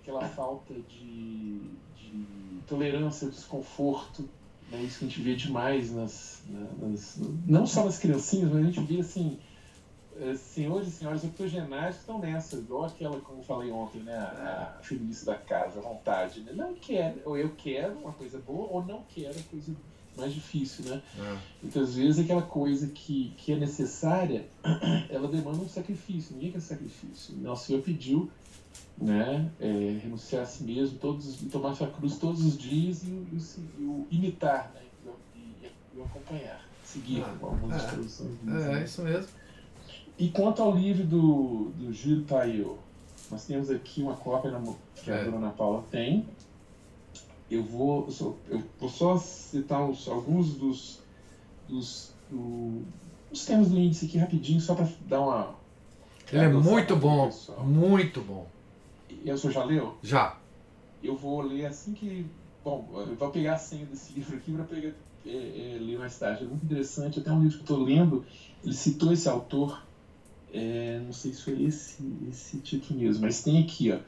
aquela falta de, de tolerância ao desconforto. Né? Isso que a gente vê demais nas, nas, não só nas criancinhas, mas a gente vê assim é, senhores e senhoras octogenários estão nessa, igual aquela, como eu falei ontem, né, a, a feminista da casa, a vontade. Né? Não quero, ou eu quero uma coisa boa, ou não quero a coisa mais difícil, né? É. Muitas vezes aquela coisa que, que é necessária, <clears throat> ela demanda um sacrifício, ninguém quer sacrifício. Nosso Senhor pediu né, é, renunciar a si mesmo, todos, tomar sua cruz todos os dias e, e, e o imitar, né, e, e, o acompanhar, seguir ah, algumas é, instruções. É, né? isso mesmo. E quanto ao livro do, do Gil Tayo, nós temos aqui uma cópia que a é. dona Paula tem. Eu vou, eu vou só citar os, alguns dos, dos, do, dos temas do índice aqui rapidinho, só para dar uma. Ele é muito bom, muito bom. E o senhor já leu? Já. Eu vou ler assim que. Bom, eu vou pegar a senha desse <laughs> livro aqui para pegar, é, é, ler mais tarde. É muito interessante. Até um livro que estou lendo, ele citou esse autor é, não sei se foi esse, esse título mesmo, mas tem aqui, ó.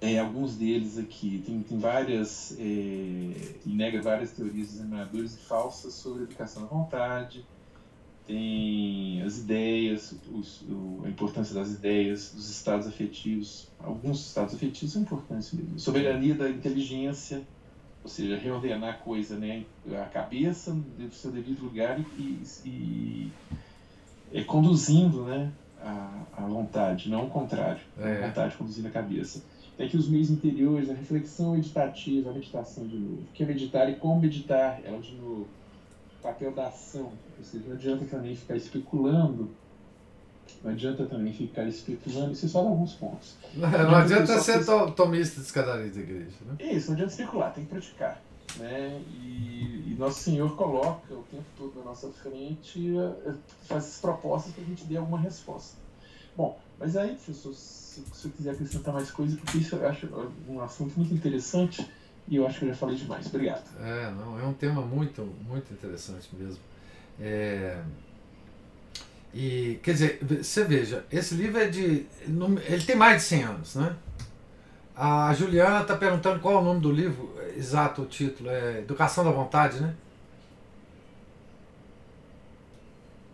é, alguns deles aqui, tem, tem várias, é, nega várias teorias examinadores e falsas sobre educação da vontade, tem as ideias, os, o, a importância das ideias, dos estados afetivos, alguns estados afetivos são importantes mesmo, soberania da inteligência, ou seja, reordenar a coisa, né, a cabeça no seu devido lugar e, e, e conduzindo né, a, a vontade, não o contrário, é. a vontade conduzindo a cabeça é que os meios interiores, a reflexão meditativa, a meditação de novo. O que é meditar e como meditar? Ela de novo. O papel da ação. Ou seja, não adianta também ficar especulando. Não adianta também ficar especulando, isso é só dá alguns pontos. <laughs> Não, não adianta ser to, tomista de escadaria da igreja. Né? É isso, não adianta especular, tem que praticar. Né? E, Nosso Senhor coloca o tempo todo na nossa frente, eh, faz as propostas para a gente dê alguma resposta. Bom, mas aí, professor, se, eu quiser acrescentar mais coisas, porque isso eu acho um assunto muito interessante e eu acho que eu já falei demais. Obrigado. É, não, é um tema muito, muito interessante mesmo. É... E, quer dizer, você veja, esse livro é de. Ele tem mais de 100 anos, né? A Juliana está perguntando qual é o nome do livro, exato o título, é Educação da Vontade, né?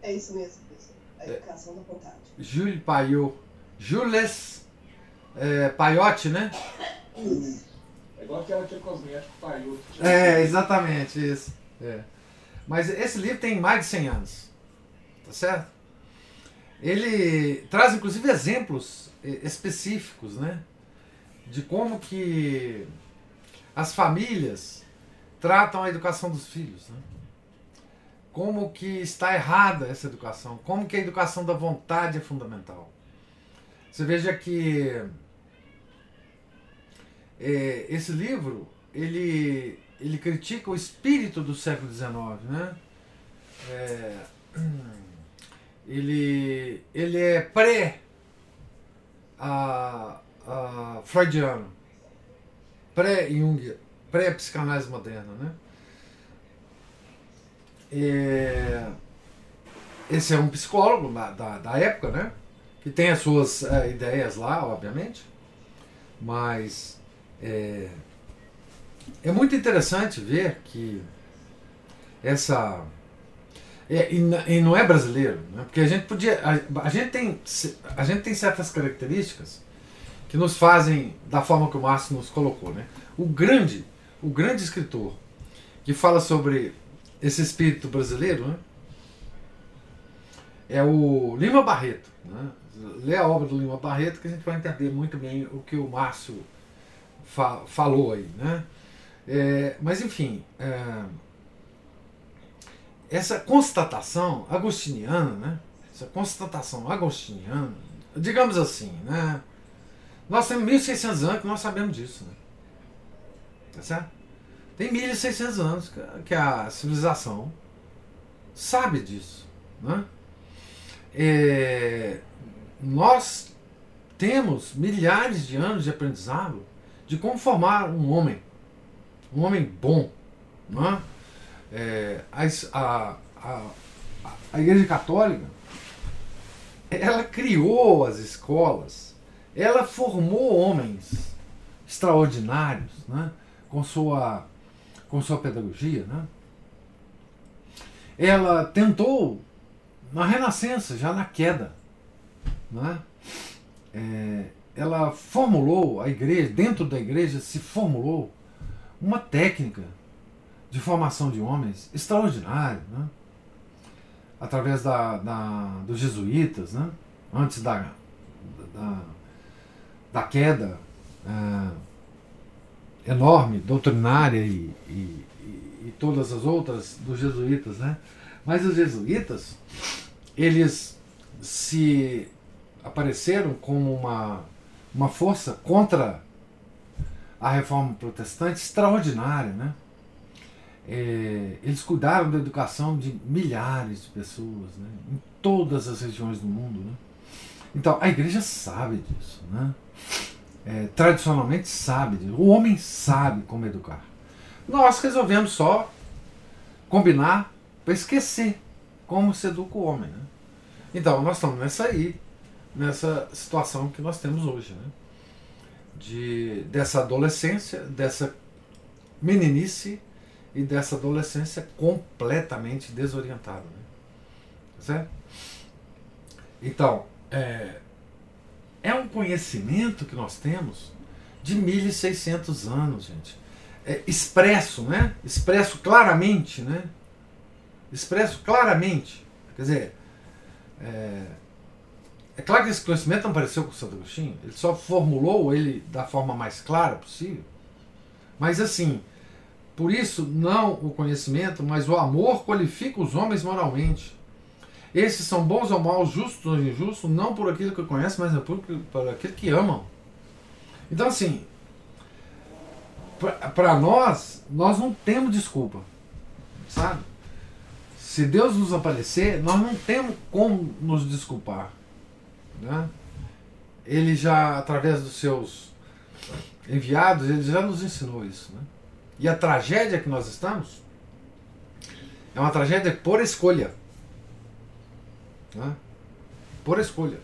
É isso mesmo, professor. A é. Educação é. da Vontade. Jules Payot. Jules é, Paiote, né? É igual aquela tia cosmético Paiute. É, exatamente, isso. É. Mas esse livro tem mais de 100 anos. Tá certo? Ele traz inclusive exemplos específicos, né? De como que as famílias tratam a educação dos filhos, né? Como que está errada essa educação, como que a educação da vontade é fundamental. Você veja que é, esse livro ele, ele critica o espírito do século XIX, né? É, <clears throat> ele, ele é pré a, a freudiano, pré-Jung, pré-psicanálise moderna, né? É, esse é um psicólogo da, da, época, né? que tem as suas é, ideias lá, obviamente, mas é, é muito interessante ver que essa é, e, e, não é brasileiro, né? porque a gente podia, a, a, gente tem, a gente tem certas características que nos fazem da forma que o Márcio nos colocou, né? O grande, o grande escritor que fala sobre esse espírito brasileiro, né? É o Lima Barreto, né? lê a obra do Lima Barreto que a gente vai entender muito bem o que o Márcio fa falou aí. Né? É, mas, enfim, é, essa constatação agostiniana, né? essa constatação agostiniana, digamos assim, né? Nós temos 1.600 anos que nós sabemos disso. Né? Tá certo? Tem 1.600 anos que a civilização sabe disso. Né? É, nós temos milhares de anos de aprendizado de como formar um homem, um homem bom. Não é? É, a, a, a Igreja Católica ela criou as escolas, ela formou homens extraordinários, né? com, sua, com sua pedagogia. Né? Ela tentou, na Renascença, já na queda, né? É, ela formulou, a igreja, dentro da igreja se formulou uma técnica de formação de homens extraordinária, né? através da, da, dos jesuítas, né? antes da, da, da queda é, enorme, doutrinária e, e, e, todas as outras dos jesuítas. Né? Mas os jesuítas, eles se apareceram como uma, uma força contra a reforma protestante extraordinária. Né? É, eles cuidaram da educação de milhares de pessoas né? em todas as regiões do mundo. Né? Então a igreja sabe disso. Né? É, tradicionalmente sabe. O homem sabe como educar. Nós resolvemos só combinar para esquecer como se educa o homem. Né? Então nós estamos nessa aí nessa situação que nós temos hoje. Né? de, dessa adolescência, dessa meninice e dessa adolescência completamente desorientada. Né? Certo? Então, é, é um conhecimento que nós temos de 1600 anos, gente. É, expresso, né? Expresso claramente, né? Expresso claramente. Quer dizer, é, é claro que esse conhecimento não apareceu com Santo Agostinho, ele só formulou ele da forma mais clara possível. Mas assim, por isso, não o conhecimento, mas o amor qualifica os homens moralmente. Esses são bons ou maus, justos ou injustos, não por aquilo que conhecem, mas por, por aquilo que amam. Então, assim, para nós, nós não temos desculpa, sabe? Se Deus nos aparecer, nós não temos como nos desculpar. Né? Ele já, através dos seus enviados, ele já nos ensinou isso. Né? E a tragédia que nós estamos é uma tragédia por escolha. Né? Por escolha.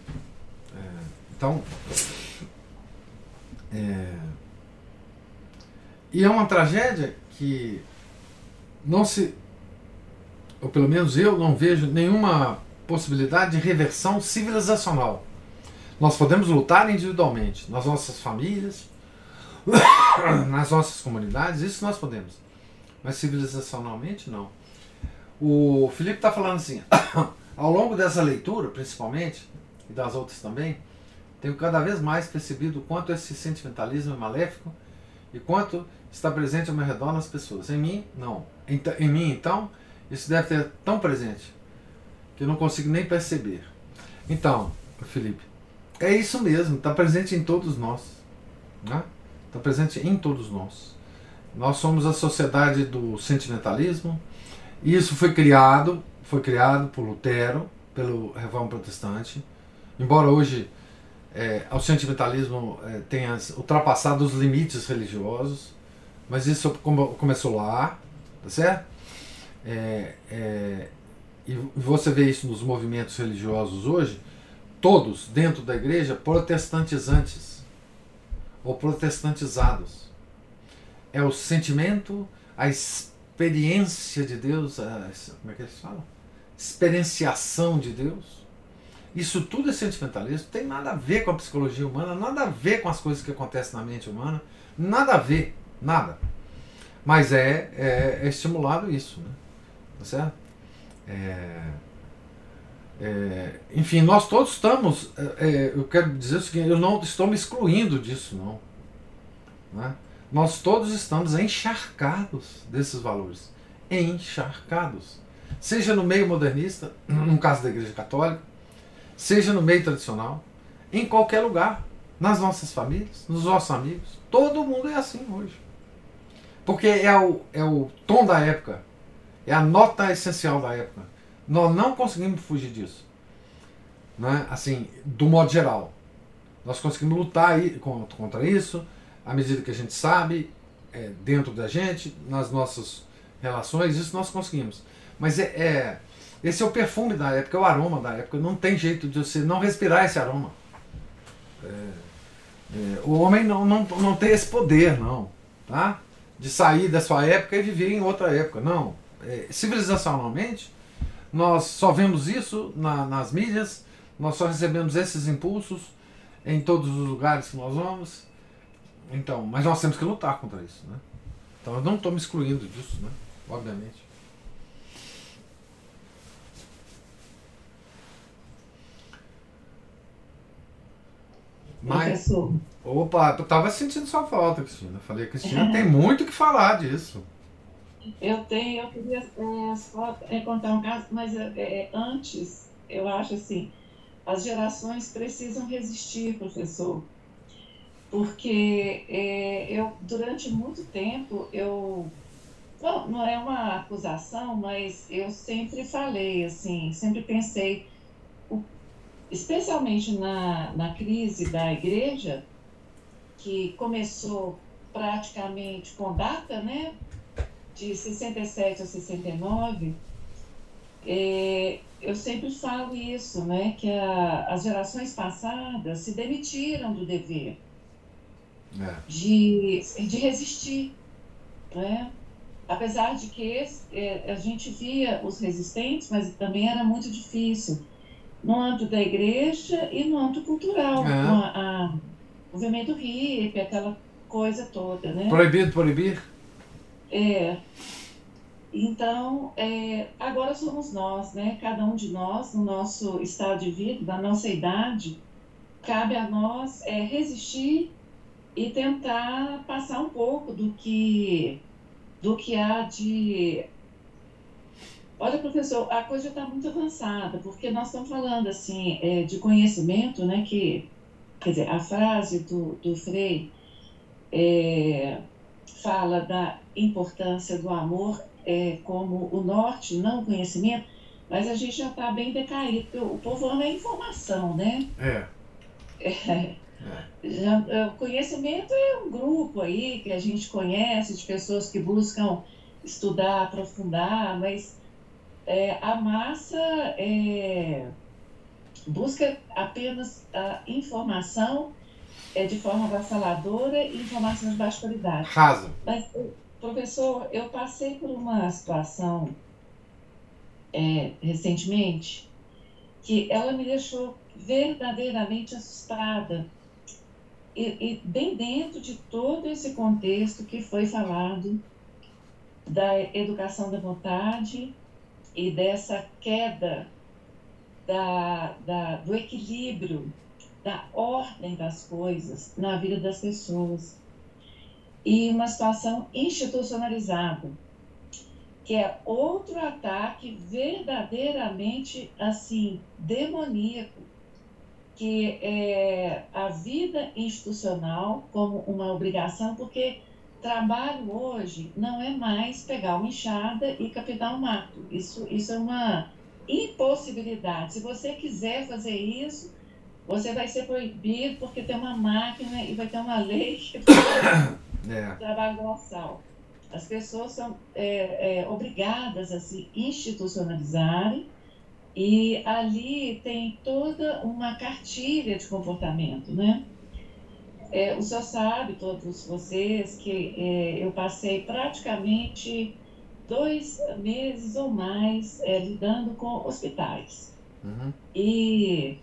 É, então. É, e é uma tragédia que não se. Ou pelo menos eu não vejo nenhuma possibilidade de reversão civilizacional. Nós podemos lutar individualmente, nas nossas famílias, <coughs> nas nossas comunidades, isso nós podemos. Mas civilizacionalmente, não. O Felipe está falando assim, <coughs> ao longo dessa leitura, principalmente, e das outras também, tenho cada vez mais percebido o quanto esse sentimentalismo é maléfico e quanto está presente ao meu redor nas pessoas. Em mim, não. Em, em mim, então, isso deve ter tão presente que eu não consigo nem perceber. Então, Felipe, é isso mesmo, está presente em todos nós. Né? Está presente em todos nós. Nós somos a sociedade do sentimentalismo. E isso foi criado, foi criado por Lutero, pelo Reforma Protestante. Embora hoje é, o sentimentalismo é, tenha ultrapassado os limites religiosos, mas isso começou lá, tá certo? É, é, e você vê isso nos movimentos religiosos hoje, todos dentro da igreja protestantizantes ou protestantizados. É o sentimento, a experiência de Deus, a, como é que eles falam? Experienciação de Deus. Isso tudo é sentimentalismo, tem nada a ver com a psicologia humana, nada a ver com as coisas que acontecem na mente humana, nada a ver, nada. Mas é, é, é estimulado isso, né? Tá certo? É, é, enfim, nós todos estamos. É, é, eu quero dizer o seguinte: eu não estou me excluindo disso, não. Né? Nós todos estamos encharcados desses valores. Encharcados. Seja no meio modernista, no caso da Igreja Católica, seja no meio tradicional, em qualquer lugar, nas nossas famílias, nos nossos amigos. Todo mundo é assim hoje. Porque é o, é o tom da época, é a nota essencial da época. Nós não conseguimos fugir disso. Né? Assim, do modo geral. Nós conseguimos lutar contra isso à medida que a gente sabe, é, dentro da gente, nas nossas relações, isso nós conseguimos. Mas é, é, esse é o perfume da época, é o aroma da época. Não tem jeito de você não respirar esse aroma. É, é, o homem não, não, não tem esse poder, não. Tá? De sair da sua época e viver em outra época. Não. É, civilizacionalmente, nós só vemos isso na, nas mídias, nós só recebemos esses impulsos em todos os lugares que nós vamos. Então, mas nós temos que lutar contra isso, né? Então eu não estou me excluindo disso, né? Obviamente. Mas, Professor. Opa, eu tava sentindo sua falta, Cristina. Falei, Cristina tem muito o que falar disso. Eu tenho, eu queria é, só é, contar um caso, mas é, antes, eu acho assim, as gerações precisam resistir, professor, porque eu, durante muito tempo, eu, não, não é uma acusação, mas eu sempre falei, assim, sempre pensei, especialmente na, na crise da igreja, que começou praticamente com data, né, de 67 a 69, é, eu sempre falo isso, né, que a, as gerações passadas se demitiram do dever. é. de, de resistir. Né? Apesar de que é, a gente via os resistentes, mas também era muito difícil no âmbito da igreja e no âmbito cultural, é. com a, a, o movimento hippie, aquela coisa toda, né? Proibido proibir? É. Então, é, agora somos nós, né? Cada um de nós, no nosso estado de vida, da nossa idade, cabe a nós é, resistir e tentar passar um pouco do que do que há de Olha, professor, a coisa está muito avançada, porque nós estamos falando assim é, de conhecimento, né? Que, quer dizer, a frase do, do Frei é, fala da importância do amor é, como o norte, não o conhecimento, mas a gente já está bem decaído, porque o povo ama a informação, né? É. é. Já, é, o conhecimento é um grupo aí que a gente conhece, de pessoas que buscam estudar, aprofundar, mas é, a massa é, busca apenas a informação é, de forma avassaladora e informação de baixa qualidade. Rasa. Mas, professor, eu passei por uma situação é, recentemente que ela me deixou verdadeiramente assustada. E, e, bem dentro de todo esse contexto que foi falado da educação da vontade e dessa queda da, da, do equilíbrio, da ordem das coisas na vida das pessoas. E uma situação institucionalizada, que é outro ataque verdadeiramente assim demoníaco que é a vida institucional como uma obrigação, porque trabalho hoje não é mais pegar uma enxada e captar um mato. Isso, isso é uma impossibilidade. Se você quiser fazer isso, você vai ser proibido porque tem uma máquina e vai ter uma lei que <coughs> é. trabalho braçal. As pessoas são é, é, obrigadas a se institucionalizarem e ali tem toda uma cartilha de comportamento, né? É, o senhor sabe, todos vocês, que é, eu passei praticamente dois meses ou mais é, lidando com hospitais. Uhum. E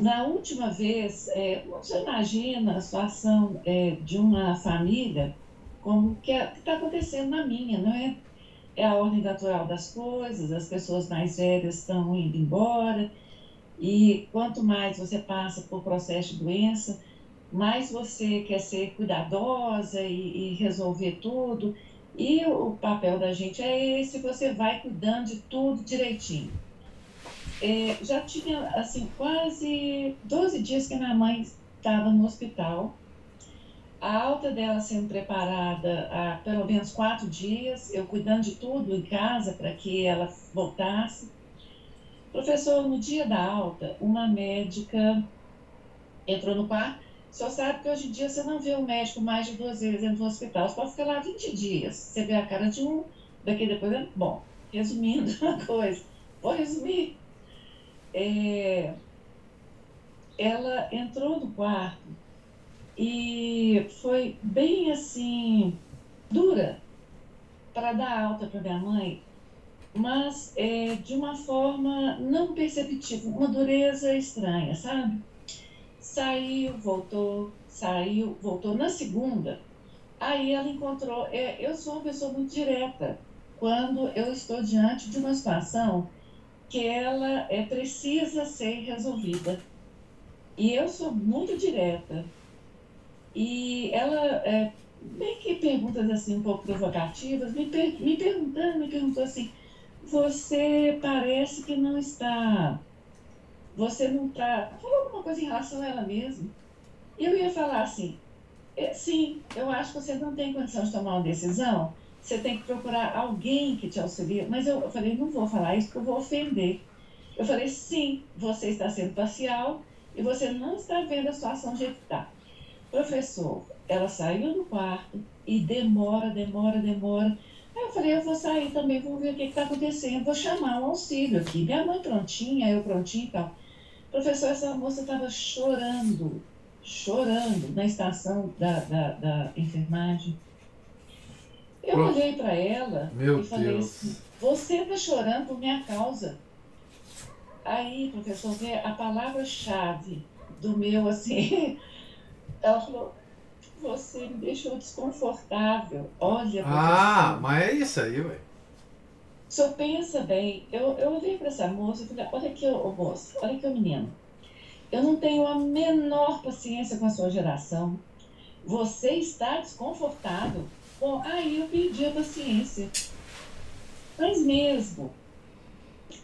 na última vez, é, você imagina a situação é, de uma família como que é, está acontecendo na minha, não é? é a ordem natural das coisas, as pessoas mais velhas estão indo embora, e quanto mais você passa por processo de doença, mais você quer ser cuidadosa e, e resolver tudo. E o papel da gente é esse, você vai cuidando de tudo direitinho. É, já tinha, assim, quase 12 dias que minha mãe estava no hospital, a alta dela sendo preparada há pelo menos quatro dias, eu cuidando de tudo em casa para que ela voltasse. Professor, no dia da alta, uma médica entrou no quarto. Senhor sabe que hoje em dia você não vê o um médico mais de duas vezes dentro do hospital. Você pode ficar lá 20 dias. Você vê a cara de um, daqui depois. Bom, resumindo <laughs> uma coisa, vou resumir. É, ela entrou no quarto e foi bem assim, dura para dar alta para minha mãe, mas é, de uma forma não perceptível, uma dureza estranha, sabe? Saiu, voltou, saiu, voltou. Na segunda, aí ela encontrou. É, eu sou uma pessoa muito direta quando eu estou diante de uma situação que ela é, precisa ser resolvida. E eu sou muito direta. E ela, é, bem que perguntas assim um pouco provocativas, me, per me perguntando, me perguntou assim, você parece que não está, você não está, falou alguma coisa em relação a ela mesma. E eu ia falar assim, é, sim, eu acho que você não tem condição de tomar uma decisão, você tem que procurar alguém que te auxilie. Mas eu, eu falei, não vou falar isso porque eu vou ofender. Eu falei, sim, você está sendo parcial e você não está vendo a situação jeito que está. Professor, ela saiu do quarto e demora, demora, demora. Aí eu falei, eu vou sair também, vou ver o que está acontecendo, vou chamar um auxílio aqui. Minha mãe prontinha, eu prontinha e tal. Professor, essa moça estava chorando, chorando na estação da, da, da enfermagem. Eu olhei para ela Meu e falei Deus. assim: Você está chorando por minha causa. Aí, professor, vê a palavra-chave do meu assim. <laughs> Ela falou: Você me deixou desconfortável. Olha, Ah, mas é isso aí, ué. O senhor pensa bem, eu, eu olhei para essa moça e falei, olha aqui, ô, moça, olha aqui, ô menino. Eu não tenho a menor paciência com a sua geração. Você está desconfortável. Bom, aí eu perdi a paciência. Mas mesmo,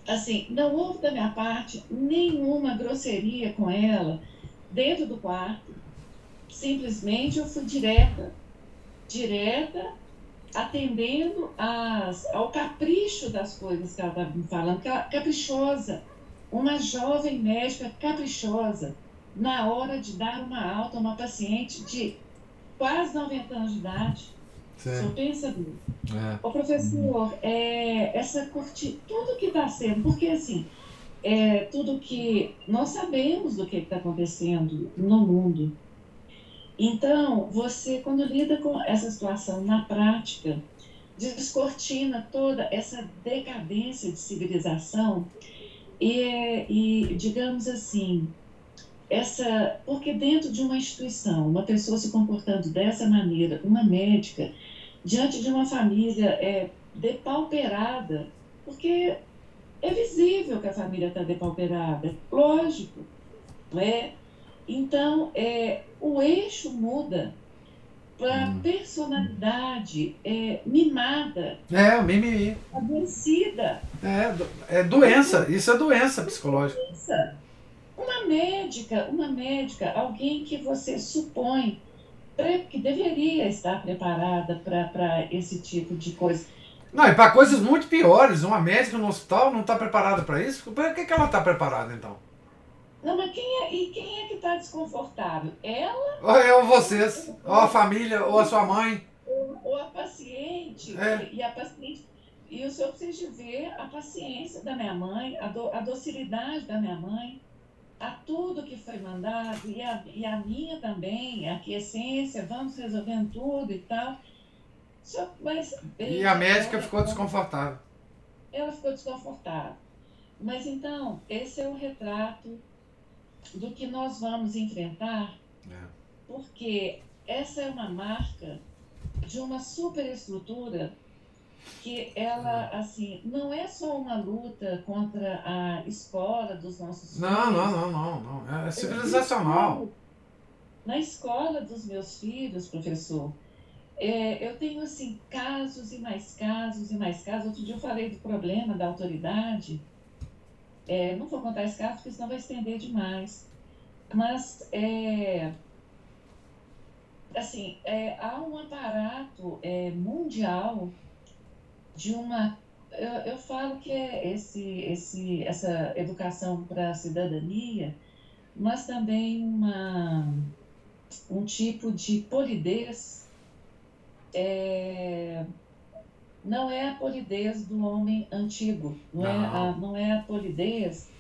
assim, não houve da minha parte nenhuma grosseria com ela dentro do quarto. Simplesmente eu fui direta. Direta atendendo às, ao capricho das coisas que ela estava me falando, que ela- caprichosa, uma jovem médica caprichosa, na hora de dar uma alta a uma paciente de quase 90 anos de idade. Só Sim. pensa bem. É. Ô, professor, é, essa curti... tudo que está sendo, porque assim, é, tudo que nós sabemos do que está acontecendo no mundo. Então, você, quando lida com essa situação na prática, descortina toda essa decadência de civilização e, e digamos assim, essa, porque dentro de uma instituição, uma pessoa se comportando dessa maneira, uma médica, diante de uma família é, depauperada, porque é visível que a família está depauperada, lógico, não é? Então, é, o eixo muda para Hum. personalidade é, mimada, É, o mimimi. adoecida. É, do- é doença. Isso é doença psicológica. Pensa, uma médica, uma médica, alguém que você supõe que deveria estar preparada para esse tipo de coisa. Não, e para coisas muito piores. Uma médica no hospital não está preparada para isso? Por que, que ela está preparada então? Não, mas quem é, e quem é que está desconfortável? Ela Ou ou vocês, <laughs> ou a família, ou a sua mãe. ou a paciente? É. E a paciente. E o senhor precisa ver a paciência da minha mãe, a, do, a docilidade da minha mãe, a tudo que foi mandado, e a, e a minha também, a aquiescência, vamos resolvendo tudo e tal. Só, mas, E a médica ficou desconfortável. ela ficou desconfortável. Mas então, esse é o retrato do que nós vamos enfrentar, É. porque essa é uma marca de uma superestrutura que ela, assim, não é só uma luta contra a escola dos nossos Não, filhos. não, não, não, não. É civilizacional. Na escola dos meus filhos, professor, é, eu tenho assim casos e mais casos e mais casos. Outro dia eu falei do problema da autoridade. É, não vou contar esse caso porque senão vai estender demais. Mas é, assim, é, há um aparato é, mundial de uma eu, eu falo que é esse, esse, essa educação para a cidadania, mas também uma, um tipo de polidez. É, não é a polidez do homem antigo, não, É, Não. a, não é a polidez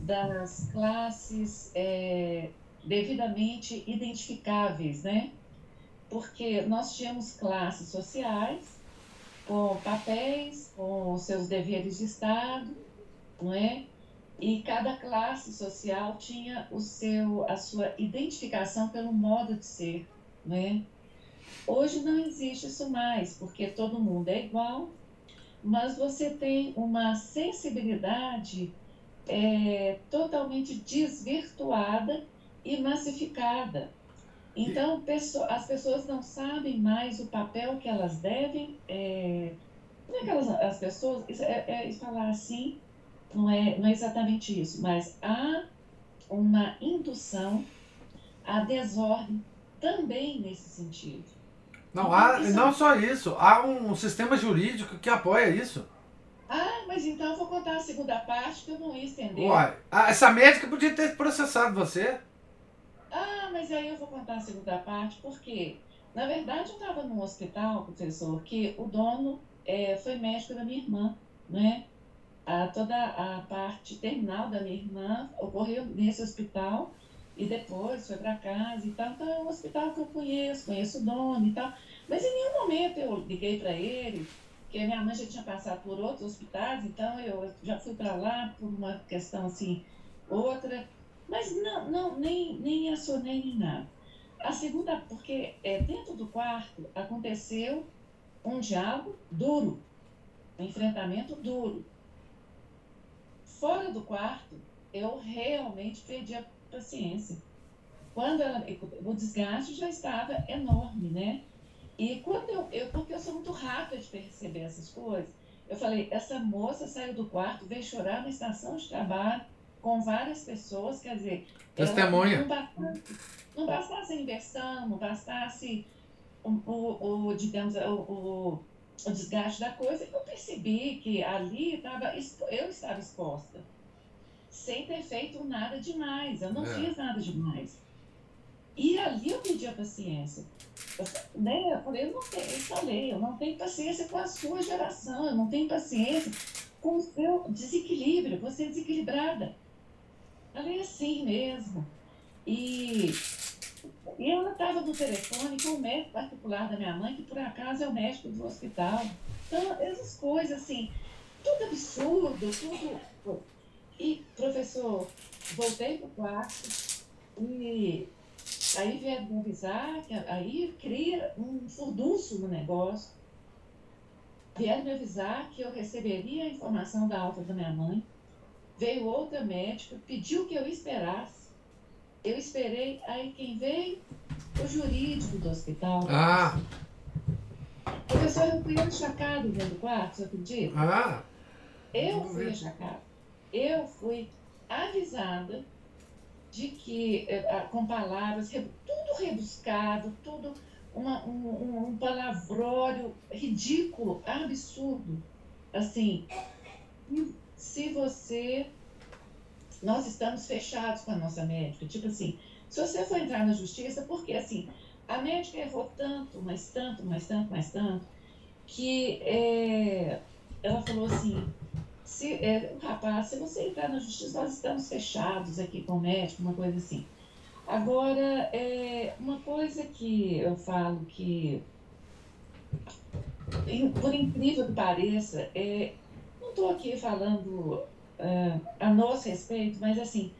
das classes é, devidamente identificáveis, né? Porque nós tínhamos classes sociais com papéis, com seus deveres de Estado, não é? E cada classe social tinha o seu, a sua identificação pelo modo de ser, não é? Hoje não existe isso mais, porque todo mundo é igual, mas você tem uma sensibilidade é, totalmente desvirtuada e massificada. Então, as pessoas não sabem mais o papel que elas devem. É, não é que elas, as pessoas, isso é, é falar assim, não é, não é exatamente isso, mas há uma indução à desordem também nesse sentido. Não, há, não só isso, há um sistema jurídico que apoia isso. Ah, mas então eu vou contar a segunda parte que eu não ia estender. Uai, ah, essa médica podia ter processado você. Ah, mas aí eu vou contar a segunda parte, porque, na verdade, eu estava num hospital, professor, que o dono é, foi médico da minha irmã, né? A, toda a parte terminal da minha irmã ocorreu nesse hospital e depois foi para casa e tal. Então é um hospital que eu conheço, conheço o dono e tal. Mas em nenhum momento eu liguei para ele, porque minha mãe já tinha passado por outros hospitais, então eu já fui para lá por uma questão assim, outra. Mas não, não nem, nem acionei nem nada. A segunda, porque é, dentro do quarto aconteceu um diálogo duro, um enfrentamento duro. Fora do quarto, eu realmente perdi a paciência. Quando ela, o desgaste já estava enorme, né? E quando eu, eu, porque eu sou muito rápida de perceber essas coisas, eu falei, essa moça saiu do quarto, veio chorar na estação de trabalho com várias pessoas, quer dizer, testemunha. Não bastasse, não bastasse a inversão, não bastasse o, o, o digamos, o, o, o, desgaste da coisa, eu percebi que ali tava, eu estava exposta, sem ter feito nada demais, eu não é. fiz nada demais. E ali eu pedi a paciência. Eu, né, eu falei, eu não tenho, eu falei, eu não tenho paciência com a sua geração, eu não tenho paciência com o seu desequilíbrio, você é desequilibrada. Falei assim mesmo. E, e ela estava no telefone com o médico particular da minha mãe, que por acaso é o médico do hospital. Então, essas coisas assim, tudo absurdo, tudo. E, professor, voltei para o quarto e Aí vieram me avisar, que aí cria um furdunço no negócio. Vieram me avisar que eu receberia a informação da alta da minha mãe. Veio outra médica, pediu que eu esperasse. Eu esperei, aí quem veio? O jurídico do hospital. Ah! Professor, eu fui achacado dentro do quarto, você acredita? Ah! Eu fui achacado. Eu fui avisada de que, eh, com palavras, tudo rebuscado, tudo uma, um, um palavrório ridículo, absurdo. Assim, se você. Nós estamos fechados com a nossa médica. Tipo assim, se você for entrar na justiça, porque assim, a médica errou tanto, mas tanto, mas tanto, mais tanto, que é, ela falou assim: se, é, rapaz, se você entrar na justiça, nós estamos fechados aqui com o médico, uma coisa assim. Agora, é, uma coisa que eu falo que, por incrível que pareça, é, não estou aqui falando é, a nosso respeito, mas assim,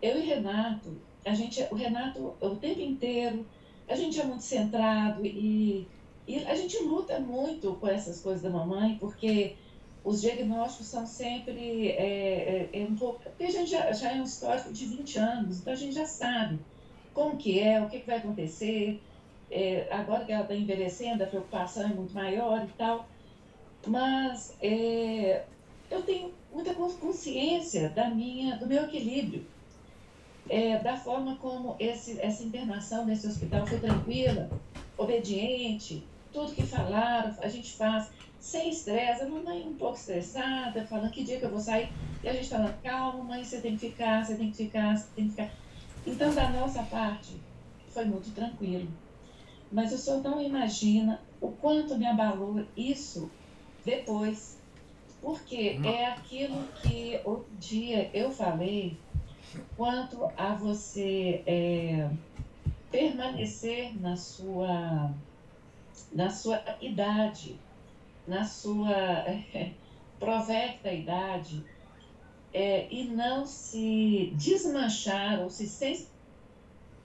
eu e Renato, a gente, o Renato, o tempo inteiro, a gente é muito centrado e, e a gente luta muito com essas coisas da mamãe, porque os diagnósticos são sempre é, é, é um pouco. Porque a gente já, já, é um histórico de 20 anos, então a gente já sabe como que é, o que, que vai acontecer. É, agora que ela está envelhecendo, a preocupação é muito maior e tal. Mas é, eu tenho muita consciência da minha, do meu equilíbrio. É, da forma como esse, essa internação nesse hospital foi tranquila, obediente, tudo que falaram, a gente faz sem estresse, a mamãe um pouco estressada, falando que dia que eu vou sair, e a gente falando, calma, mãe, você tem que ficar, você tem que ficar, você tem que ficar. Então, da nossa parte, foi muito tranquilo. Mas o senhor não imagina o quanto me abalou isso depois. Porque é aquilo que outro dia eu falei quanto a você é, permanecer na sua, na sua idade na sua <laughs> é, provecta idade é, e não se desmanchar ou se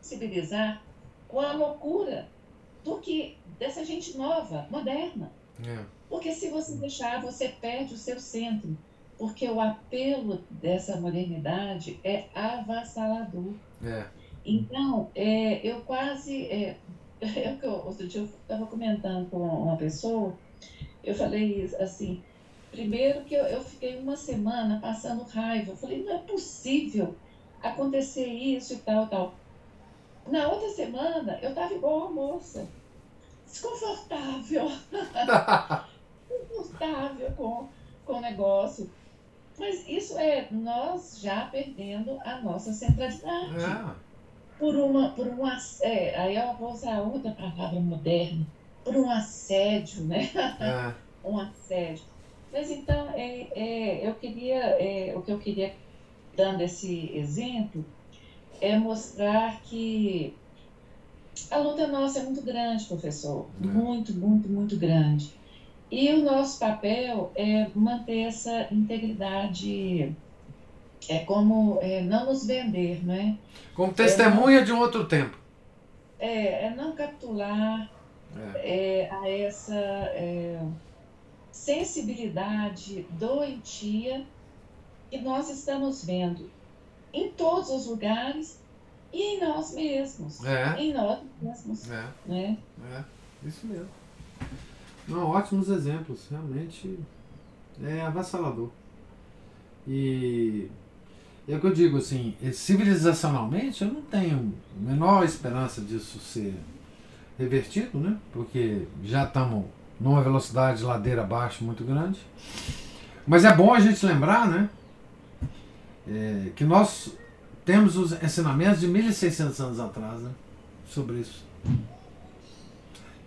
sensibilizar com a loucura do que dessa gente nova, moderna. É. Porque se você deixar, você perde o seu centro. Porque o apelo dessa modernidade é avassalador. É. Então, é, eu quase. É, <laughs> eu, outro dia eu estava comentando com uma pessoa eu falei assim, primeiro que eu, eu fiquei uma semana passando raiva. Eu falei, não é possível acontecer isso e tal, tal. Na outra semana, eu estava igual a moça. Desconfortável. <laughs> Desconfortável com, com o negócio. Mas isso é nós já perdendo a nossa centralidade. É. Por uma, por uma, é, aí eu vou usar outra palavra moderna um assédio, né? Ah. <laughs> um assédio. Mas então, é, é, eu queria, é, o que eu queria, dando esse exemplo, é mostrar que a luta nossa é muito grande, professor. É. Muito, muito, muito grande. E o nosso papel é manter essa integridade, é como é, não nos vender, não é? Como testemunha de um outro tempo. É, é não capitular É. é, a essa é, sensibilidade doentia que nós estamos vendo em todos os lugares e em nós mesmos. É. Em nós mesmos, É, né? é, isso mesmo. Não, ótimos exemplos, realmente é avassalador. E é o que eu digo assim, eh, civilizacionalmente eu não tenho a menor esperança disso ser revertido, né? Porque já estamos numa velocidade de ladeira abaixo muito grande. Mas é bom a gente lembrar, né? eh, que nós temos os ensinamentos de 1600 anos atrás, né? Sobre isso.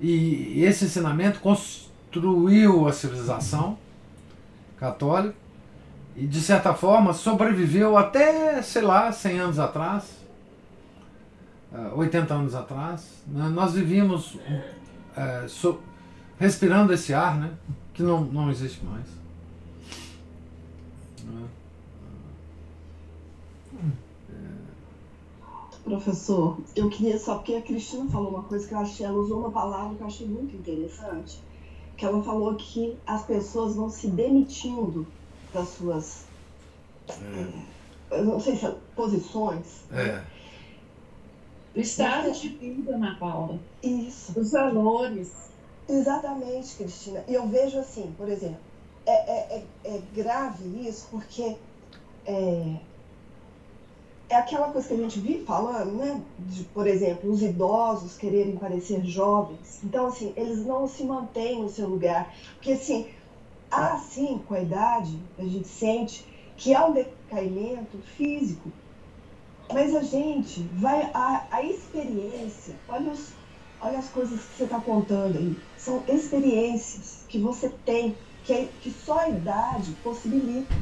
E esse ensinamento construiu a civilização católica e, de certa forma, sobreviveu até, sei lá, 100 anos atrás, ah, 80 anos atrás. né? Nós vivíamos eh, so- respirando esse ar, né? Que não, não existe mais. Né? Professor, eu queria só porque a Cristina falou uma coisa que eu achei, ela usou uma palavra que eu achei muito interessante, que ela falou que as pessoas vão se demitindo das suas, eu não sei se é posições. É. O estado de vida, Ana Paula, Isso, os valores. exatamente, Cristina. E eu vejo assim, por exemplo, é, é, é, é grave isso porque é, é aquela coisa que a gente vive falando, né? De, por exemplo, os idosos quererem parecer jovens. Então, assim, eles não se mantêm no seu lugar. Porque, assim, há, sim, com a idade, a gente sente que há um decaimento físico. Mas a gente vai. A, a experiência, olha, os, olha as coisas que você está contando aí. São experiências que você tem, que, é- que só a idade possibilita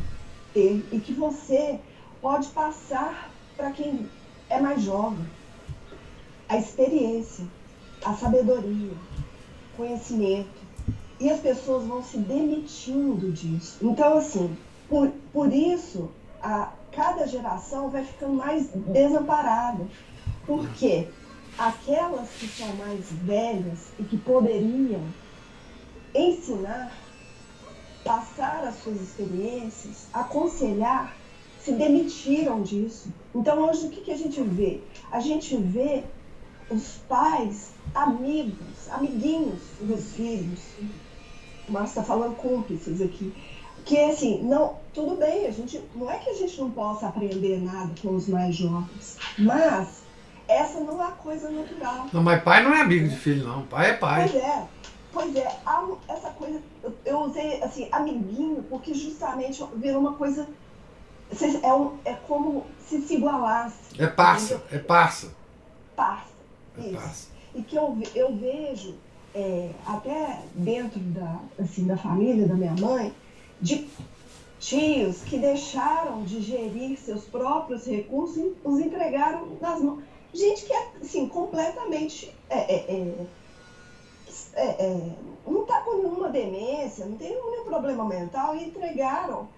ter e que você pode passar para quem é mais jovem. A experiência, a sabedoria, conhecimento. E as pessoas vão se demitindo disso. Então, assim, por, por isso, a, cada geração vai ficando mais desamparada. Porque aquelas que são mais velhas e que poderiam ensinar, passar as suas experiências, aconselhar, se demitiram disso. Então hoje o que, que a gente vê? A gente vê os pais, amigos, amiguinhos dos filhos. O Márcio está falando cúmplices aqui. Que assim, não, tudo bem, a gente, não é que a gente não possa aprender nada com os mais jovens, mas essa não é a coisa natural. Não, mas pai não é amigo de filho, não. Pai é pai. Pois é, pois é, essa coisa, eu, usei assim, amiguinho, porque justamente virou uma coisa, é, um, é como se se igualasse, É parça, é parça. parça, É isso. parça. E que eu, eu vejo, é, até dentro da, assim, da família da minha mãe, de tios que deixaram de gerir seus próprios recursos e os entregaram nas mãos. Gente que é, assim, completamente... é, é, é, é, é, não está com nenhuma demência, não tem nenhum problema mental e entregaram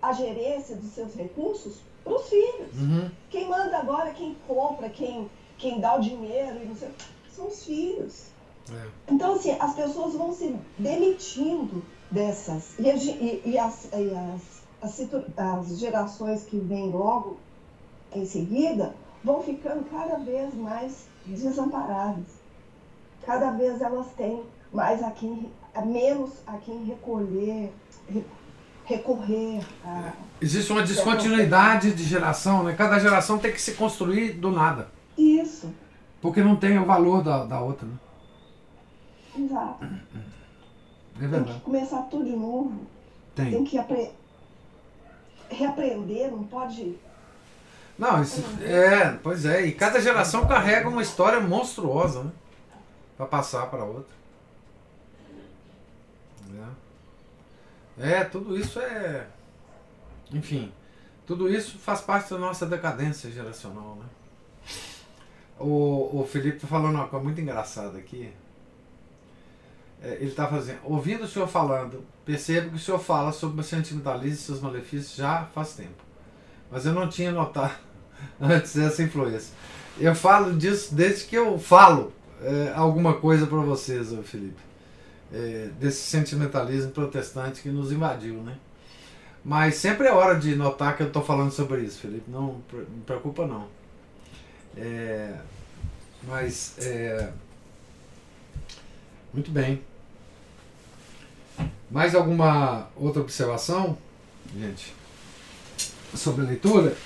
a gerência dos seus recursos para os filhos. Uhum. Quem manda agora, quem compra, quem, quem dá o dinheiro, e não sei, são os filhos. Então, assim, as pessoas vão se demitindo dessas. E, a e- e as, e as, as, as gerações que vêm logo em seguida vão ficando cada vez mais desamparadas. Cada vez elas têm mais a quem, menos a quem recolher, re- recorrer a. Existe uma descontinuidade de geração, né? Cada geração tem que se construir do nada. Isso, Porque não tem o valor da, da outra, né? exato. É Tem que verdade. começar tudo de novo. Tem Tem. que apre... reaprender, não pode. Não, isso, é, pois é. E cada geração carrega uma história monstruosa, né? Pra passar para outra. É. É, tudo isso é. Enfim, tudo isso faz parte da nossa decadência geracional, né? O, o Felipe está falando uma coisa muito engraçada aqui. É, ele está fazendo, ouvindo o senhor falando, percebo que o senhor fala sobre o sentimentalismo e seus malefícios já faz tempo. Mas eu não tinha notado <laughs> antes dessa influência. Eu falo disso desde que eu falo é, alguma coisa para vocês, Felipe. É, desse sentimentalismo protestante que nos invadiu, né? Mas sempre é hora de notar que eu estou falando sobre isso, Felipe. Não me preocupa não. É, mas é, muito bem. Mais alguma outra observação, gente, sobre a leitura?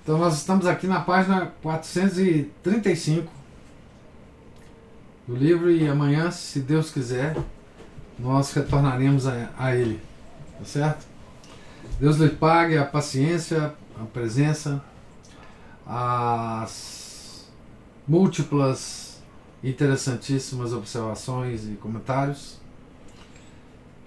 Então nós estamos aqui na página 435 do livro e amanhã, se Deus quiser, nós retornaremos a, a ele. Tá certo? Deus lhe pague a paciência, a presença, as múltiplas interessantíssimas observações e comentários.